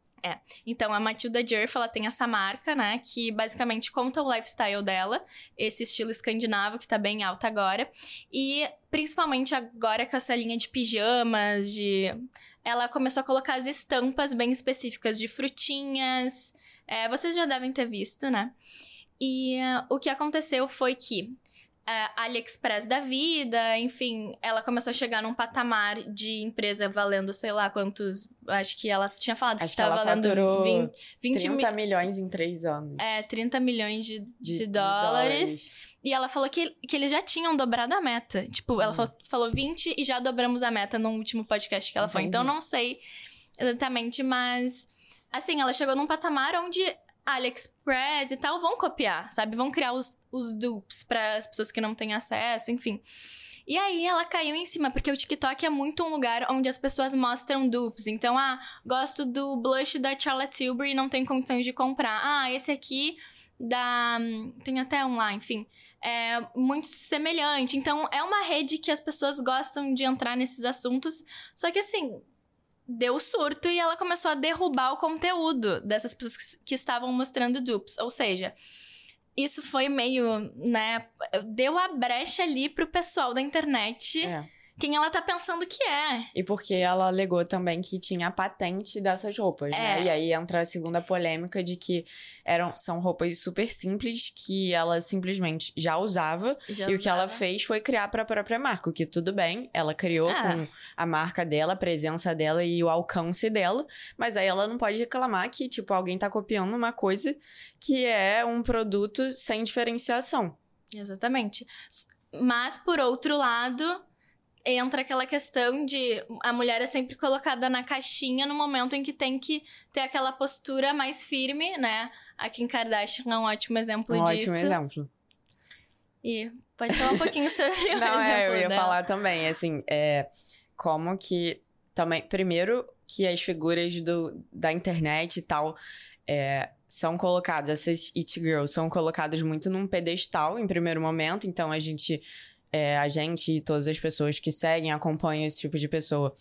Então, a Matilda Jerf, ela tem essa marca, né? Que basicamente conta o lifestyle dela. Esse estilo escandinavo que tá bem alto agora. E, principalmente agora com essa linha de pijamas, de... Ela começou a colocar as estampas bem específicas de frutinhas. É, vocês já devem ter visto, né? E ah, o que aconteceu foi que a AliExpress da vida, enfim, ela começou a chegar num patamar de empresa valendo, sei lá quantos. Acho que ela tinha falado Acho que que tava ela valendo faturou 20, 20 30 mi- milhões em três anos. é, 30 milhões de, de, de dólares. E ela falou que, que eles já tinham dobrado a meta. Tipo, ela Hum. falou, falou 20 e já dobramos a meta no último podcast que ela foi. Então, Entendi. não sei exatamente, mas... Assim, ela chegou num patamar onde AliExpress e tal vão copiar, sabe? Vão criar os, os dupes para as pessoas que não têm acesso, enfim. E aí ela caiu em cima, porque o TikTok é muito um lugar onde as pessoas mostram dupes. Então, ah, gosto do blush da Charlotte Tilbury e não tenho condições de comprar. Ah, esse aqui da. Tem até um lá, enfim. É muito semelhante. Então, é uma rede que as pessoas gostam de entrar nesses assuntos. Só que assim. Deu surto e ela começou a derrubar o conteúdo dessas pessoas que- estavam mostrando dupes. Ou seja, isso foi meio, né? Deu a brecha ali pro pessoal da internet É. quem ela tá pensando que é. E porque ela alegou também que tinha a patente dessas roupas, né? É. E aí entra a segunda polêmica de que eram, são roupas super simples que ela simplesmente já usava. Já e o que ela usava. fez foi criar pra própria marca. O que tudo bem, ela criou Ah. com a marca dela, a presença dela e o alcance dela. Mas aí ela não pode reclamar que, tipo, alguém tá copiando uma coisa que é um produto sem diferenciação. Exatamente. Mas, por outro lado, entra aquela questão de a mulher é sempre colocada na caixinha no momento em que tem que ter aquela postura mais firme, né? A Kim Kardashian é um ótimo exemplo Um disso. ótimo exemplo. E pode falar um pouquinho *laughs* sobre o Não, é, eu ia dela. falar também, assim, é, como que também, primeiro que as figuras do, da internet e tal é, são colocadas, essas it girls são colocadas muito num pedestal em primeiro momento, então a gente, é, a gente e todas as pessoas que seguem, acompanham esse tipo de pessoa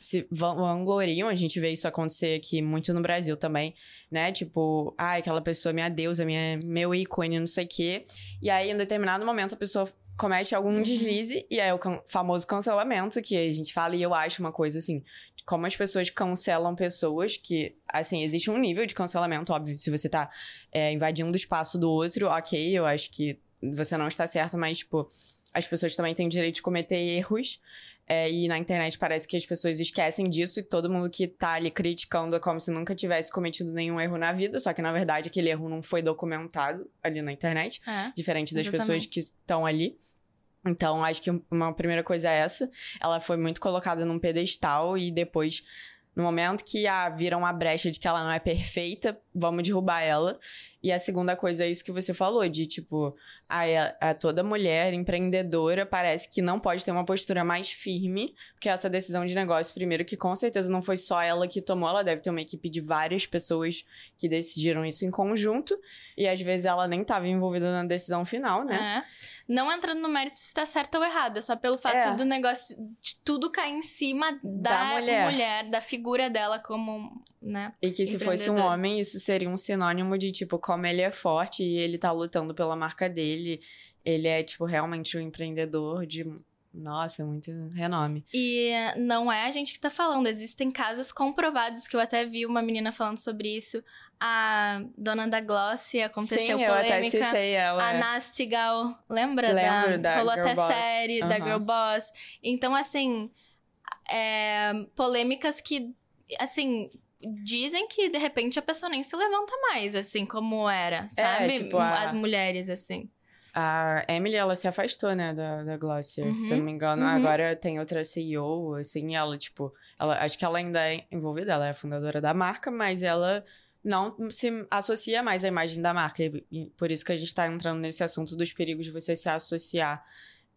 se van- vangloriam, a gente vê isso acontecer aqui muito no Brasil também, né? Tipo, ai, aquela pessoa minha deusa, minha, meu ícone, não sei o quê. E aí, em determinado momento, a pessoa comete algum Uhum. deslize, e aí é o can- famoso cancelamento, que a gente fala, e eu acho uma coisa assim, como as pessoas cancelam pessoas, que, assim, existe um nível de cancelamento, óbvio, se você tá é, invadindo o espaço do outro, ok, eu acho que você não está certo, mas, tipo, as pessoas também têm o direito de cometer erros, é, e na internet parece que as pessoas esquecem disso e todo mundo que tá ali criticando é como se nunca tivesse cometido nenhum erro na vida, só que na verdade aquele erro não foi documentado ali na internet É. diferente das Exatamente. pessoas que estão ali. Então, acho que uma primeira coisa é essa. Ela foi muito colocada num pedestal e depois, no momento que a viram a brecha de que ela não é perfeita, vamos derrubar ela. E a segunda coisa é isso que você falou, de tipo, a, a toda mulher empreendedora parece que não pode ter uma postura mais firme, porque essa decisão de negócio, primeiro, que com certeza não foi só ela que tomou, ela deve ter uma equipe de várias pessoas que decidiram isso em conjunto, e às vezes ela nem estava envolvida na decisão final, né? É. Não entrando no mérito se está certo ou errado, é só pelo fato É. do negócio de tudo cair em cima da, Da mulher. mulher, da figura dela como, né? E que se fosse um homem, isso seria um sinônimo de, tipo, como ele é forte e ele tá lutando pela marca dele. Ele é, tipo, realmente um empreendedor de, nossa, muito renome. E não é a gente que tá falando, existem casos comprovados que eu até vi uma menina falando sobre isso. A dona da Glossy aconteceu Sim, eu até polêmica. citei ela. A Nastigal, lembra? Lembro da Rolou Girl até Boss. série da Aham. Girl Boss. Então, assim, é, polêmicas que, assim, dizem que de repente a pessoa nem se levanta mais, assim, como era, sabe? tipo, a- As mulheres, assim. A Emily, ela se afastou, né, da, da Glossier, se eu não me engano. uhum. Agora tem outra CEO, assim, ela, tipo... Ela, acho que ela ainda é envolvida, ela é a fundadora da marca, mas ela não se associa mais à imagem da marca. E, por isso que a gente tá entrando nesse assunto dos perigos de você se associar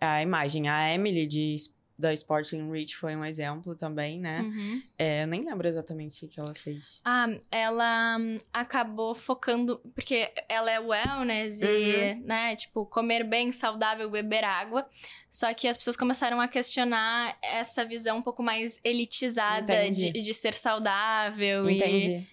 à imagem. A Emily, de, da Sporting Reach, foi um exemplo também, né? Uhum. É, eu nem lembro exatamente o que ela fez. Ah, ela hum, acabou focando, porque ela é wellness e, Uhum. né, tipo, comer bem, saudável, beber água. Só que as pessoas começaram a questionar essa visão um pouco mais elitizada de, Entendi. de ser saudável e...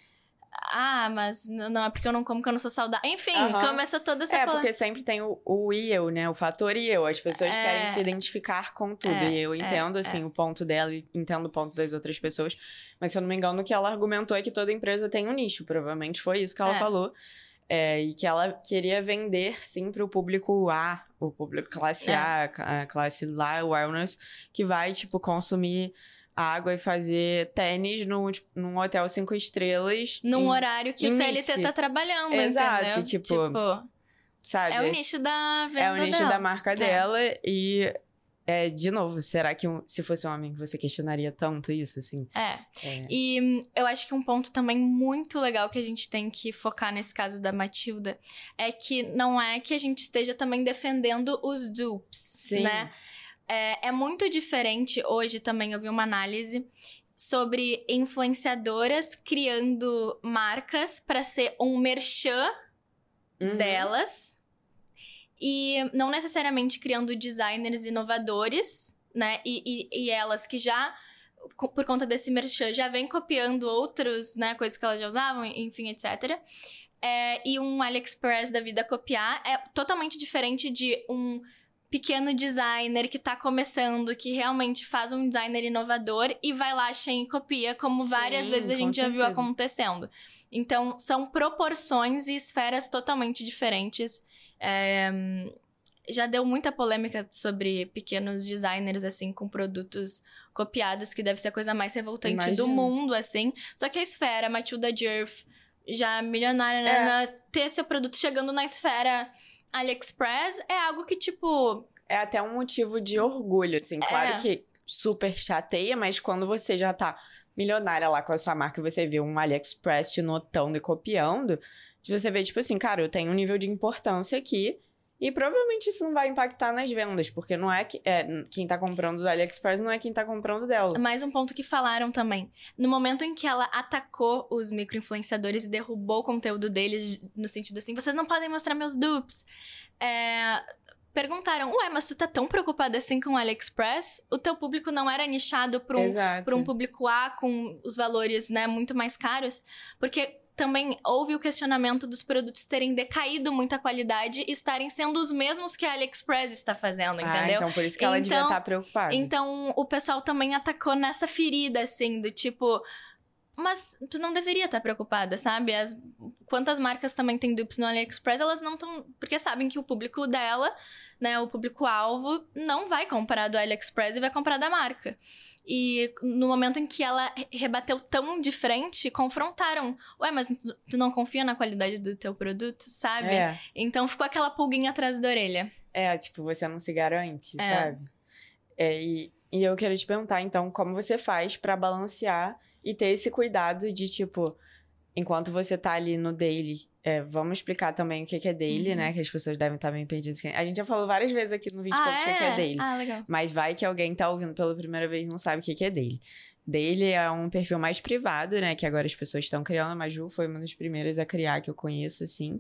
Ah, mas não é porque eu não como que eu não sou saudável. Enfim, Aham. começou toda essa É, porque sempre tem o, o e eu, né? O fator e eu. As pessoas É. querem se identificar com tudo. É, e eu é, entendo, assim, o ponto dela e entendo o ponto das outras pessoas. Mas se eu não me engano, o que ela argumentou é que toda empresa tem um nicho. Provavelmente foi isso que ela É. falou. É, e que ela queria vender, sim, para o público A, o público classe É. A, a classe lá, wellness, que vai, tipo, consumir água e fazer tênis no, tipo, num hotel cinco estrelas. Num em- horário que o CLT tá trabalhando, Exato, entendeu? tipo, sabe? é o nicho da venda É o nicho dela. da marca dela e, é, de novo, será que um- se fosse um homem você questionaria tanto isso, assim? É. É. E hum, eu acho que um ponto também muito legal que a gente tem que focar nesse caso da Matilda é que não é que a gente esteja também defendendo os dupes, Sim. né? É, é muito diferente hoje também, eu vi uma análise sobre influenciadoras criando marcas para ser um merchan Uhum. delas e não necessariamente criando designers inovadores, né? E, e, e elas que já, por conta desse merchan, já vem copiando outros, né? Coisas que elas já usavam, enfim, etc. É, e um AliExpress da vida copiar é totalmente diferente de um pequeno designer que tá começando, que realmente faz um designer inovador e vai lá, Shein e copia, como Sim, várias vezes a gente já viu acontecendo. Então, são proporções e esferas totalmente diferentes. É, já deu muita polêmica sobre pequenos designers, assim, com produtos copiados, que deve ser a coisa mais revoltante do Imagino. mundo, assim. Só que a esfera, Matilda Jerf, já milionária, né, É. na- ter seu produto chegando na esfera AliExpress é algo que, tipo, É até um motivo de orgulho, assim. Claro É. que super chateia, mas quando você já tá milionária lá com a sua marca e você vê um AliExpress te notando e copiando, de você vê, tipo assim, cara, eu tenho um nível de importância aqui e provavelmente isso não vai impactar nas vendas, porque não é que é, quem tá comprando do AliExpress não é quem tá comprando dela. Mais um ponto que falaram também. No momento em que ela atacou os micro-influenciadores e derrubou o conteúdo deles, no sentido assim, vocês não podem mostrar meus dupes. É, Perguntaram, ué, mas tu tá tão preocupada assim com o AliExpress? O teu público não era nichado pra um, pra um público A com os valores, né, muito mais caros? Porque também houve o questionamento dos produtos terem decaído muita qualidade e estarem sendo os mesmos que a AliExpress está fazendo, Ah, entendeu? então por isso que ela devia Então- estar preocupada. Então, o pessoal também atacou nessa ferida, assim, do tipo. Mas tu não deveria estar preocupada, sabe? As, quantas marcas também têm dupes no AliExpress, elas não estão. Porque sabem que o público dela, né, o público-alvo, não vai comprar do AliExpress e vai comprar da marca. E no momento em que ela re- rebateu tão de frente, confrontaram. Ué, mas tu, não confia na qualidade do teu produto, sabe? É, Então ficou aquela pulguinha atrás da orelha. é, tipo, você não se garante, É. sabe? É, e, e eu queria te perguntar, então, como você faz pra balancear e ter esse cuidado de, tipo, enquanto você tá ali no daily, é, vamos explicar também o que é daily, Uhum. né? Que as pessoas devem estar bem perdidas. A gente já falou várias vezes aqui no 20 e poucos o que que é daily. Ah, legal. Mas vai que alguém tá ouvindo pela primeira vez e não sabe o que é daily. Daily é um perfil mais privado, né? Que agora as pessoas estão criando. A Maju foi uma das primeiras a criar que eu conheço, assim.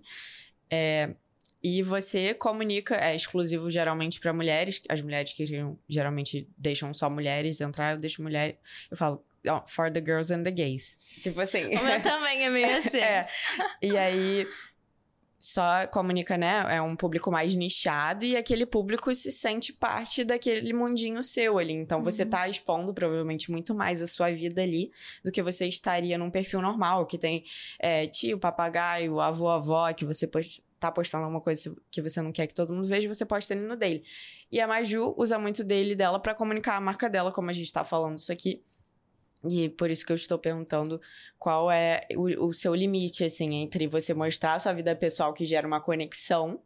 É, e você comunica, é exclusivo geralmente para mulheres. As mulheres que geralmente deixam só mulheres entrar, eu deixo mulher. Eu falo, for the girls and the gays. Tipo assim. O meu *laughs* também é meio assim. É. E aí só comunica, né? É um público mais nichado e aquele público se sente parte daquele mundinho seu ali. Então você Uhum. tá expondo provavelmente muito mais a sua vida ali do que você estaria num perfil normal, que tem é, tio, papagaio, avô, avó, que você post... tá postando alguma coisa que você não quer que todo mundo veja, você posta ali no dele. E a Maju usa muito dele dela pra comunicar a marca dela, como a gente tá falando isso aqui. E por isso que eu estou perguntando qual é o, o seu limite, assim, entre você mostrar a sua vida pessoal que gera uma conexão,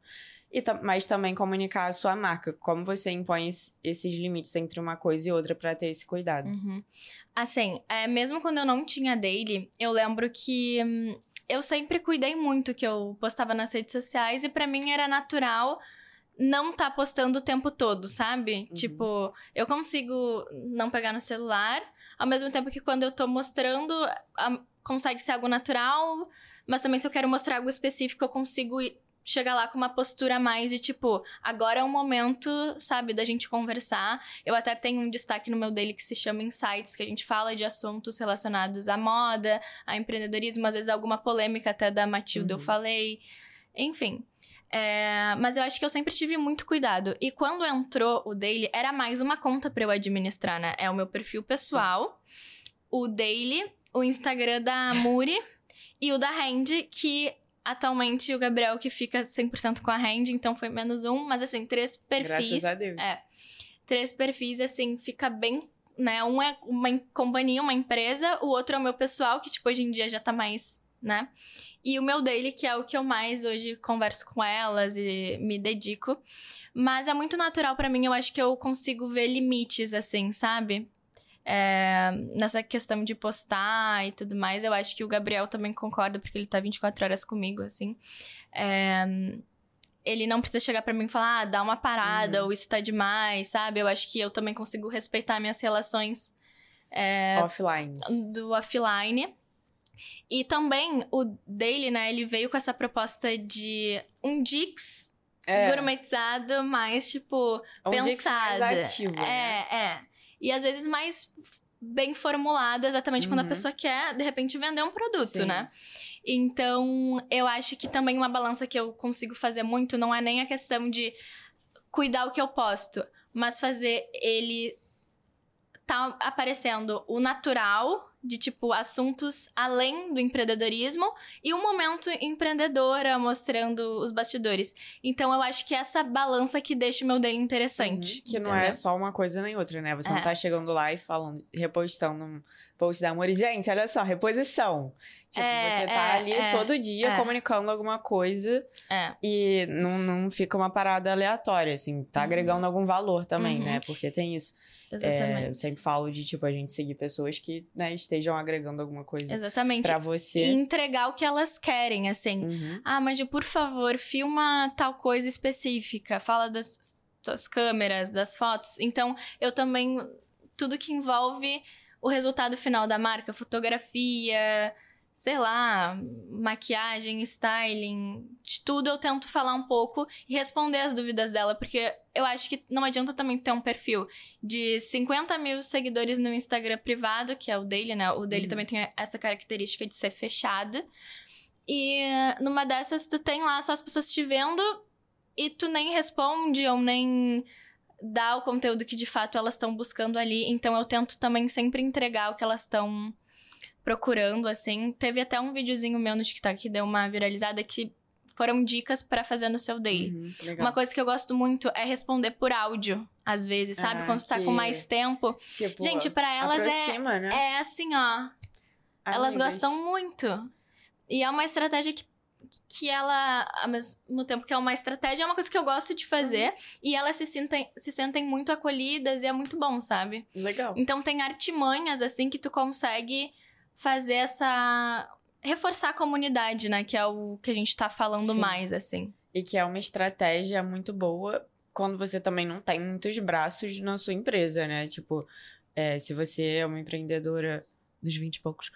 e mas também comunicar a sua marca. Como você impõe es- esses limites entre uma coisa e outra pra ter esse cuidado? Uhum. Assim, é, mesmo quando eu não tinha daily, eu lembro que hum, eu sempre cuidei muito que eu postava nas redes sociais e pra mim era natural não tá postando o tempo todo, sabe? Uhum. Tipo, eu consigo não pegar no celular, ao mesmo tempo que quando eu tô mostrando, a- consegue ser algo natural, mas também se eu quero mostrar algo específico, eu consigo chegar lá com uma postura mais de tipo, agora é o momento, sabe, da gente conversar. Eu até tenho um destaque no meu dele que se chama Insights, que a gente fala de assuntos relacionados à moda, a empreendedorismo, às vezes alguma polêmica até da Matilda eu Uhum. falei. Enfim. É, mas eu acho que eu sempre tive muito cuidado. E quando entrou o Daily, era mais uma conta pra eu administrar, né? É o meu perfil pessoal, o Daily, o Instagram da Muri *laughs* e o da Hand, que atualmente o Gabriel que fica 100% com a Hand, então foi menos um, mas assim, três perfis. Graças a Deus. É. Três perfis, assim, fica bem. Né? Um é uma companhia, uma empresa, o outro é o meu pessoal, que, tipo, hoje em dia já tá mais, né? E o meu daily, que é o que eu mais hoje converso com elas e me dedico. Mas é muito natural pra mim, eu acho que eu consigo ver limites, assim, sabe? É, nessa questão de postar e tudo mais, eu acho que o Gabriel também concorda, porque ele tá 24 horas comigo, assim. É, ele não precisa chegar pra mim e falar, ah, dá uma parada, Uhum. ou isso tá demais, sabe? Eu acho que eu também consigo respeitar minhas relações é, Offline. do offline. E também o Daily, né, ele veio com essa proposta de um Dix É, gourmetizado, mais, tipo, um Dix pensado. mais ativo, né? É, é. E às vezes mais bem formulado, exatamente quando a Uhum. pessoa quer, de repente, vender um produto, Sim. né? Então, eu acho que também uma balança que eu consigo fazer muito não é nem a questão de cuidar o que eu posto, mas fazer ele tá aparecendo o natural de tipo assuntos além do empreendedorismo e um momento empreendedora mostrando os bastidores. Então eu acho que essa balança que deixa o meu dele interessante. Uhum, que não entendeu? é só uma coisa nem outra, né? Você não É. tá chegando lá e falando, repostando um post da Amor. Gente, olha só, reposição. Tipo, É, você tá é, ali é, todo dia é. comunicando alguma coisa É. e não, não fica uma parada aleatória, assim. Tá Uhum. agregando algum valor também, Uhum. né? Porque tem isso. É, eu Exatamente. sempre falo de, tipo, a gente seguir pessoas que, né, estejam agregando alguma coisa Exatamente. pra E você. entregar o que elas querem, assim. Uhum. Ah, mas por favor, filma tal coisa específica, fala das suas câmeras, das fotos. Então, eu também. Tudo que envolve o resultado final da marca, fotografia, sei lá, maquiagem, styling, de tudo eu tento falar um pouco e responder as dúvidas dela, porque eu acho que não adianta também ter um perfil de 50 mil seguidores no Instagram privado, que é o dele, né? O dele Uhum. também tem essa característica de ser fechado. E numa dessas, tu tem lá só as pessoas te vendo e tu nem responde ou nem dá o conteúdo que de fato elas estão buscando ali. Então eu tento também sempre entregar o que elas estão procurando, assim. Teve até um videozinho meu no TikTok que deu uma viralizada que foram dicas pra fazer no seu daily. Uhum. Uma coisa que eu gosto muito é responder por áudio, às vezes, sabe? Ah, Quando tu tá que- com mais tempo. Tipo, Gente, pra elas é, aproxima, né? é assim, ó. Elas Amigas. gostam muito. E é uma estratégia que, que ela, ao mesmo tempo que é uma estratégia, é uma coisa que eu gosto de fazer. E elas se sentem, se sentem muito acolhidas e é muito bom, sabe? Legal. Então tem artimanhas, assim, que tu consegue fazer essa reforçar a comunidade, né? Que é o que a gente tá falando Sim. mais, assim. E que é uma estratégia muito boa quando você também não tem muitos braços na sua empresa, né? Tipo, é, se você é uma empreendedora dos 20 e poucos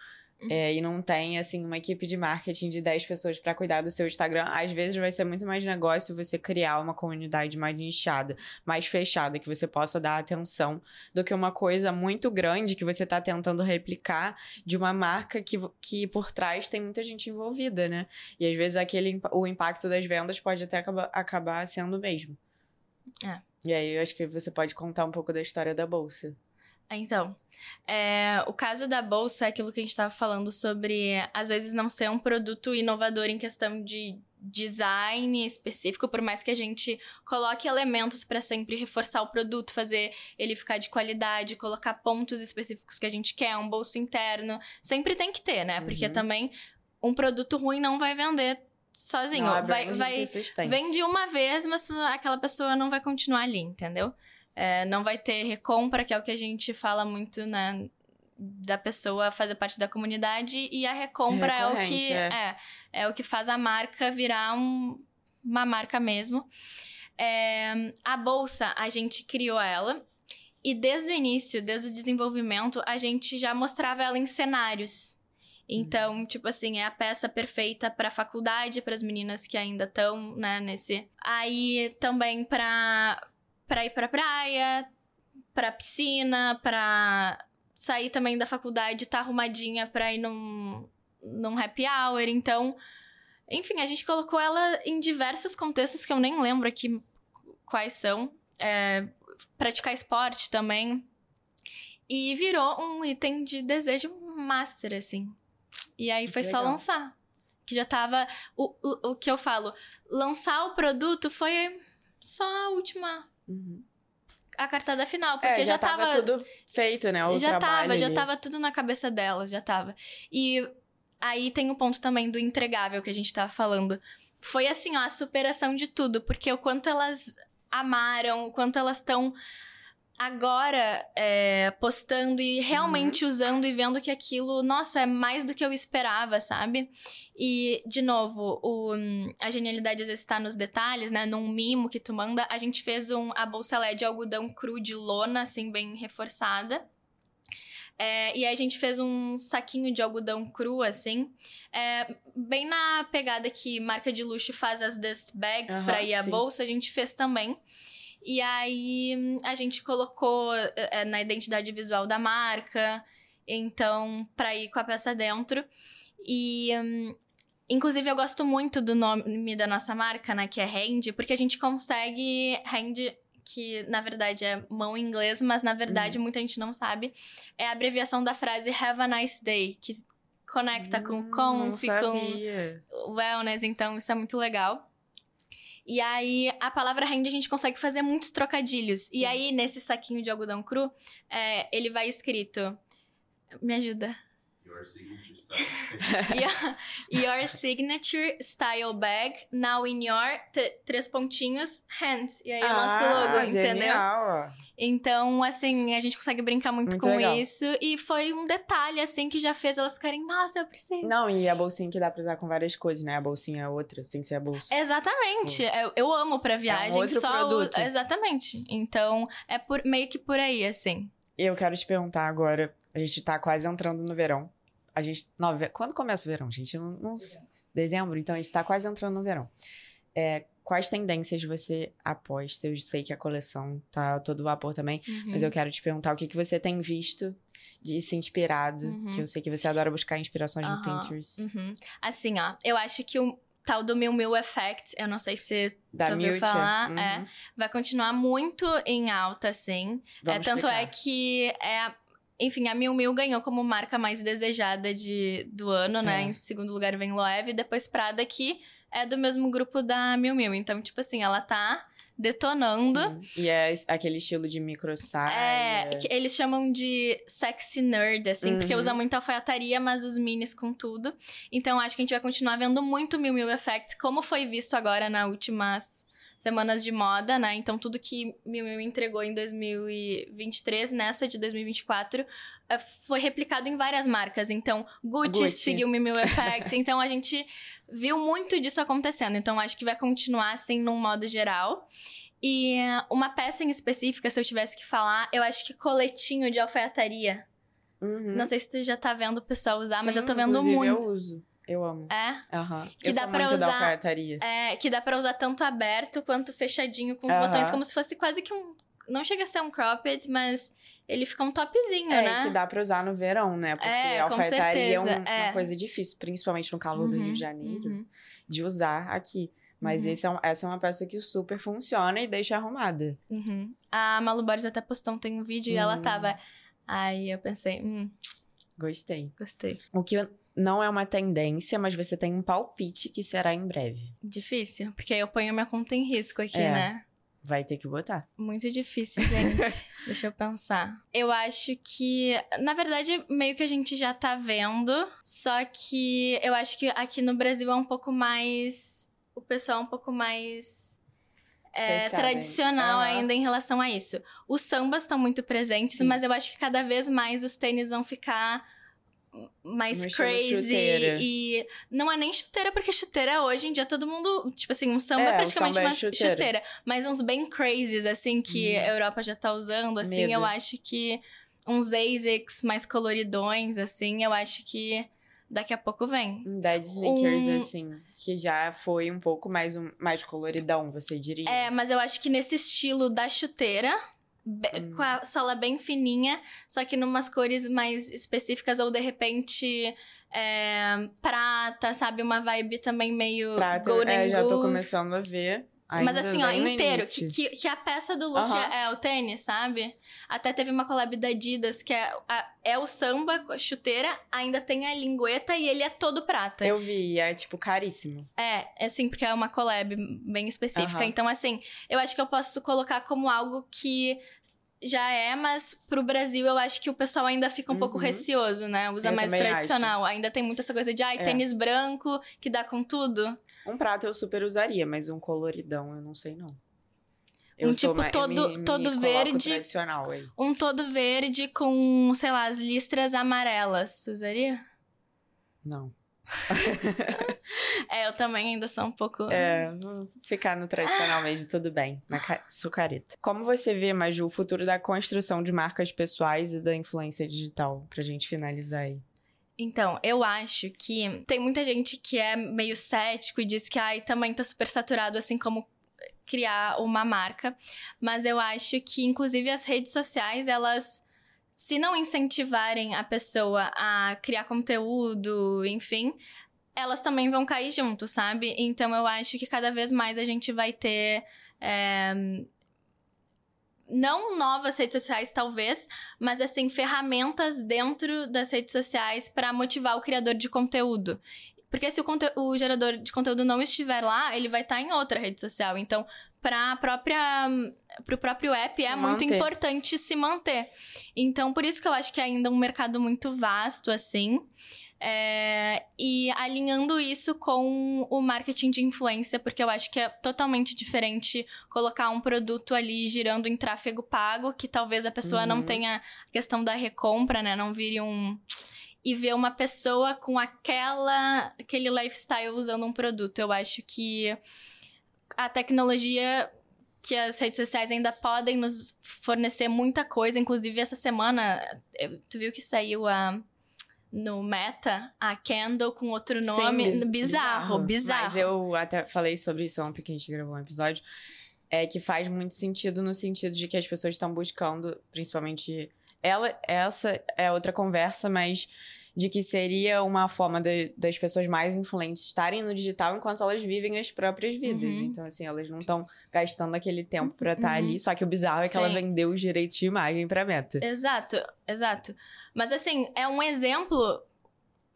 é, e não tem, assim, uma equipe de marketing de 10 pessoas para cuidar do seu Instagram, às vezes vai ser muito mais negócio você criar uma comunidade mais nichada, mais fechada, que você possa dar atenção, do que uma coisa muito grande que você tá tentando replicar de uma marca que, que por trás tem muita gente envolvida, né? E às vezes aquele, o impacto das vendas pode até acabar, acabar sendo o mesmo. É. E aí eu acho que você pode contar um pouco da história da bolsa. Então, é, o caso da bolsa é aquilo que a gente estava falando sobre, às vezes, não ser um produto inovador em questão de design específico, por mais que a gente coloque elementos para sempre reforçar o produto, fazer ele ficar de qualidade, colocar pontos específicos que a gente quer, um bolso interno, sempre tem que ter, né? Porque Uhum. também um produto ruim não vai vender sozinho. Não, vai, vai. Vende uma vez, mas aquela pessoa não vai continuar ali, entendeu? É, não vai ter recompra, que é o que a gente fala muito, né? Da pessoa fazer parte da comunidade e a recompra é o que Recorrência, é, é o que faz a marca virar um- uma marca mesmo. É, a bolsa, a gente criou ela e desde o início, desde o desenvolvimento, a gente já mostrava ela em cenários. Então, tipo assim, é a peça perfeita para faculdade, para as meninas que ainda estão, né, nesse. Aí também para para ir pra praia, pra piscina, pra sair também da faculdade, tá arrumadinha pra ir num, num happy hour. Então, enfim, a gente colocou ela em diversos contextos que eu nem lembro aqui quais são. É, praticar esporte também. E virou um item de desejo master, assim. E aí Que foi só legal. lançar. Que já tava. O, o, o que eu falo, lançar o produto foi só a última. Uhum. A cartada final, porque É, já, já, tava, tudo feito, né? O já tava, já ali. tava tudo na cabeça delas, já tava. E aí tem o ponto também do entregável que a gente tava falando. Foi assim, ó, a superação de tudo, porque o quanto elas amaram, o quanto elas estão agora é, postando e Uhum. realmente usando e vendo que aquilo, nossa, é mais do que eu esperava, sabe? E, de novo, o, a genialidade às vezes está nos detalhes, né? Num mimo que tu manda, a gente fez um, a bolsa LED de algodão cru de lona, assim, bem reforçada. É, e aí a gente fez um saquinho de algodão cru, assim. É, bem na pegada que marca de luxo faz as dust bags Aham, pra ir a sim. bolsa, a gente fez também. E aí a gente colocou é, na identidade visual da marca, então, pra ir com a peça dentro. E. hum, Inclusive, eu gosto muito do nome da nossa marca, né? Que é Hand, porque a gente consegue. Hand, que na verdade é mão em inglês, mas na verdade muita gente não sabe. É a abreviação da frase Have a nice day, que conecta com Hum, conf, com wellness, então isso é muito legal. E aí, a palavra hand a gente consegue fazer muitos trocadilhos. Sim. E aí, nesse saquinho de algodão cru, é, ele vai escrito. Me ajuda. Your signature style. *laughs* Your, your signature style bag, now in your três pontinhos hands. E aí é o nosso logo, Ah, entendeu? Genial. Então, assim, a gente consegue brincar muito, Muito com legal. isso. E foi um detalhe, assim, que já fez elas ficarem, nossa, eu preciso. Não, e a bolsinha que dá pra usar com várias coisas, né? A bolsinha é outra, sem ser a bolsa. Exatamente. Eu, eu amo pra viagem. Tipo, outro só o- produto. Exatamente. Então, é por, meio que por aí, assim. E eu quero te perguntar agora, a gente tá quase entrando no verão. A gente. Nove... Quando começa o verão, gente? Não, não sei. Dezembro, então a gente tá quase entrando no verão. É, quais tendências você aposta? Eu sei que a coleção tá todo vapor também, mas eu quero te perguntar o que, que você tem visto de se inspirado, Uhum. que eu sei que você adora buscar inspirações no Aham. Pinterest. Uhum. Assim, ó, eu acho que o tal do Miu Miu Effect, eu não sei se Da Tu ouviu falar? Uhum. É. vai continuar muito em alta, assim. É, tanto é explicar. que é enfim, a Miu Miu ganhou como marca mais desejada de, do ano, né? É. Em segundo lugar vem Loewe e depois Prada, que é do mesmo grupo da Miu Miu. Então, tipo assim, ela tá detonando. Sim. E é aquele estilo de micro saia. É, que eles chamam de sexy nerd, assim, porque Uhum. usa muito alfaiataria, mas os minis com tudo. Então acho que a gente vai continuar vendo muito Miu Miu Effect, como foi visto agora nas últimas semanas de moda, né? Então tudo que Miu Miu entregou em 2023, nessa de 2024, eh, foi replicado em várias marcas. Então Gucci, Gucci. seguiu Miu Miu Effect. então a gente viu muito disso acontecendo. Então acho que vai continuar assim num modo geral. E uma peça em específica, se eu tivesse que falar, eu acho que coletinho de alfaiataria. Uhum. Não sei se tu já tá vendo o pessoal usar, mas Sim, eu tô vendo muito. Eu uso. Eu amo. É, Aham. Que eu dá da usar- é, que dá pra usar tanto aberto quanto fechadinho com os Aham. botões, como se fosse quase que um. Não chega a ser um cropped, mas ele fica um topzinho, É, né? que dá pra usar no verão, né? Porque É, a alfaiataria é, um- é. uma coisa difícil, principalmente no calor do Rio Uhum, de Janeiro, uhum. de usar aqui. Mas Uhum. é um- essa é uma peça que super funciona e deixa arrumada. Uhum. A Malu Borges até postou ontem um vídeo e ela Hum. tava. Aí eu pensei, hum, Gostei. gostei. O que não é uma tendência, mas você tem um palpite que será em breve. Difícil, porque aí eu ponho minha conta em risco aqui, É. né? Vai ter que botar. Muito difícil, gente. *laughs* Deixa eu pensar. Eu acho que, na verdade, meio que a gente já tá vendo, só que eu acho que aqui no Brasil é um pouco mais. O pessoal é um pouco mais. é, tradicional Aham. ainda em relação a isso. Os sambas estão muito presentes, Sim. mas eu acho que cada vez mais os tênis vão ficar mais crazy e não é nem chuteira porque chuteira hoje em dia todo mundo, tipo assim, um samba É, é praticamente samba é uma chuteira. chuteira mas uns bem crazies, assim, que Uhum. a Europa já tá usando, assim, Medo. eu acho que uns ASICs mais coloridões, assim, eu acho que daqui a pouco vem. Um dead sneakers, Um- assim, que já foi um pouco mais, um, mais coloridão, você diria. É, mas eu acho que nesse estilo da chuteira, Hum. com a sola bem fininha, só que numas cores mais específicas, ou de repente é, prata, sabe? Uma vibe também meio Prata, golden é, já tô goose. começando a ver. Mas ainda assim, ó, inteiro. Que, que, que a peça do look é, é o tênis, sabe? Até teve uma collab da Adidas, que é, a- é o samba, a chuteira, ainda tem a lingueta e ele é todo prata. Eu vi, é tipo caríssimo. É, é assim, porque é uma collab bem específica. Então, assim, eu acho que eu posso colocar como algo que já é, mas pro Brasil eu acho que o pessoal ainda fica um pouco Uhum. receoso, né? Usa Eu mais tradicional. Ainda tem muita essa coisa de, ai, É. tênis branco, que dá com tudo. Um prato eu super usaria, mas um coloridão eu não sei não. Um sou tipo ma- eu todo- me- me todo coloco verde. tradicional aí. Um todo verde com, sei lá, as listras amarelas. Tu usaria? Não. *laughs* É, eu também ainda sou um pouco. É, vou ficar no tradicional mesmo, tudo bem. Na ca... Sou careta. Como você vê, Maju, o futuro da construção de marcas pessoais e da influência digital? Pra gente finalizar aí. Então, eu acho que tem muita gente que é meio cético e diz que ai, também tá super saturado, assim como criar uma marca. Mas eu acho que, inclusive, as redes sociais, elas. Se não incentivarem a pessoa a criar conteúdo, enfim, elas também vão cair junto, sabe? Então eu acho que cada vez mais a gente vai ter. é, Não novas redes sociais, talvez, mas assim, ferramentas dentro das redes sociais para motivar o criador de conteúdo. Porque se o, o gerador de conteúdo não estiver lá, ele vai estar em outra rede social. Então, para própria para o próprio app Se é muito manter. importante se manter. Então, por isso que eu acho que é ainda um mercado muito vasto assim. É, e alinhando isso com o marketing de influência, porque eu acho que é totalmente diferente colocar um produto ali girando em tráfego pago, que talvez a pessoa não Uhum. tenha a questão da recompra, né? Não vire um. E ver uma pessoa com aquela aquele lifestyle usando um produto. Eu acho que a tecnologia que as redes sociais ainda podem nos fornecer muita coisa. Inclusive, essa semana, tu viu que saiu a. No Meta, a Candle com outro nome. biz- bizarro, bizarro. Mas eu até falei sobre isso ontem que a gente gravou um episódio. É que faz muito sentido no sentido de que as pessoas estão buscando, principalmente. Ela, essa é outra conversa, mas de que seria uma forma de- das pessoas mais influentes estarem no digital enquanto elas vivem as próprias vidas. Uhum. Então, assim, elas não estão gastando aquele tempo pra estar Uhum. ali. Só que o bizarro é que ela Sim. vendeu os direitos de imagem pra Meta. Exato, exato. Mas assim, é um exemplo,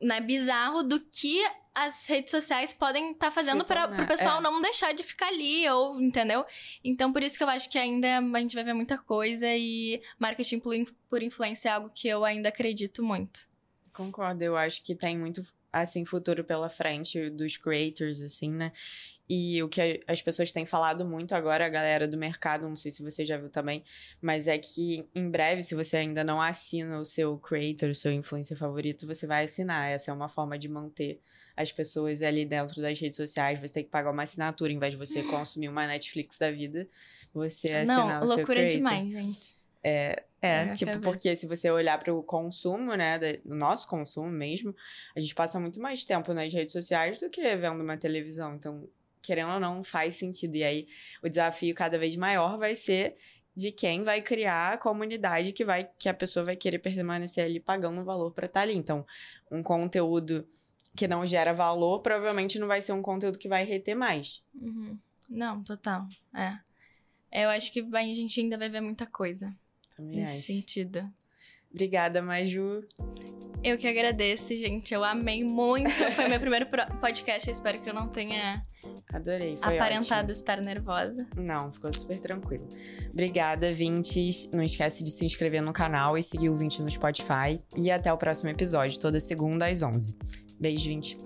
né, bizarro do que as redes sociais podem estar fazendo Se para o pessoal é. não deixar de ficar ali, ou, entendeu? Então, por isso que eu acho que ainda a gente vai ver muita coisa e marketing por por influência é algo que eu ainda acredito muito. Concordo, eu acho que tem muito assim, futuro pela frente dos creators, assim, né? E o que as pessoas têm falado muito agora, a galera do mercado, não sei se você já viu também, mas é que em breve, se você ainda não assina o seu creator, o seu influencer favorito, você vai assinar. Essa é uma forma de manter as pessoas ali dentro das redes sociais. Você tem que pagar uma assinatura, em vez de você consumir uma Netflix da vida, você assinar Não, o seu loucura creator. demais, gente. É, É, tipo, quer ver. porque se você olhar para o consumo, né, da- o nosso consumo mesmo, a gente passa muito mais tempo nas redes sociais do que vendo uma televisão. Então, querendo ou não, faz sentido. E aí, o desafio cada vez maior vai ser de quem vai criar a comunidade que vai que a pessoa vai querer permanecer ali pagando um valor para estar ali. Então, um conteúdo que não gera valor, provavelmente não vai ser um conteúdo que vai reter mais. Uhum. Não, total. É. Eu acho que vai, a gente ainda vai ver muita coisa Também nesse acho. sentido. Obrigada, Maju. Eu que agradeço, gente. Eu amei muito. Foi meu primeiro podcast. Eu espero que eu não tenha Adorei. Foi aparentado ótimo. estar nervosa. Não, ficou super tranquilo. Obrigada, Vintes. Não esquece de se inscrever no canal e seguir o Vinte no Spotify. E até o próximo episódio, toda segunda às 11. Beijo, Vinte.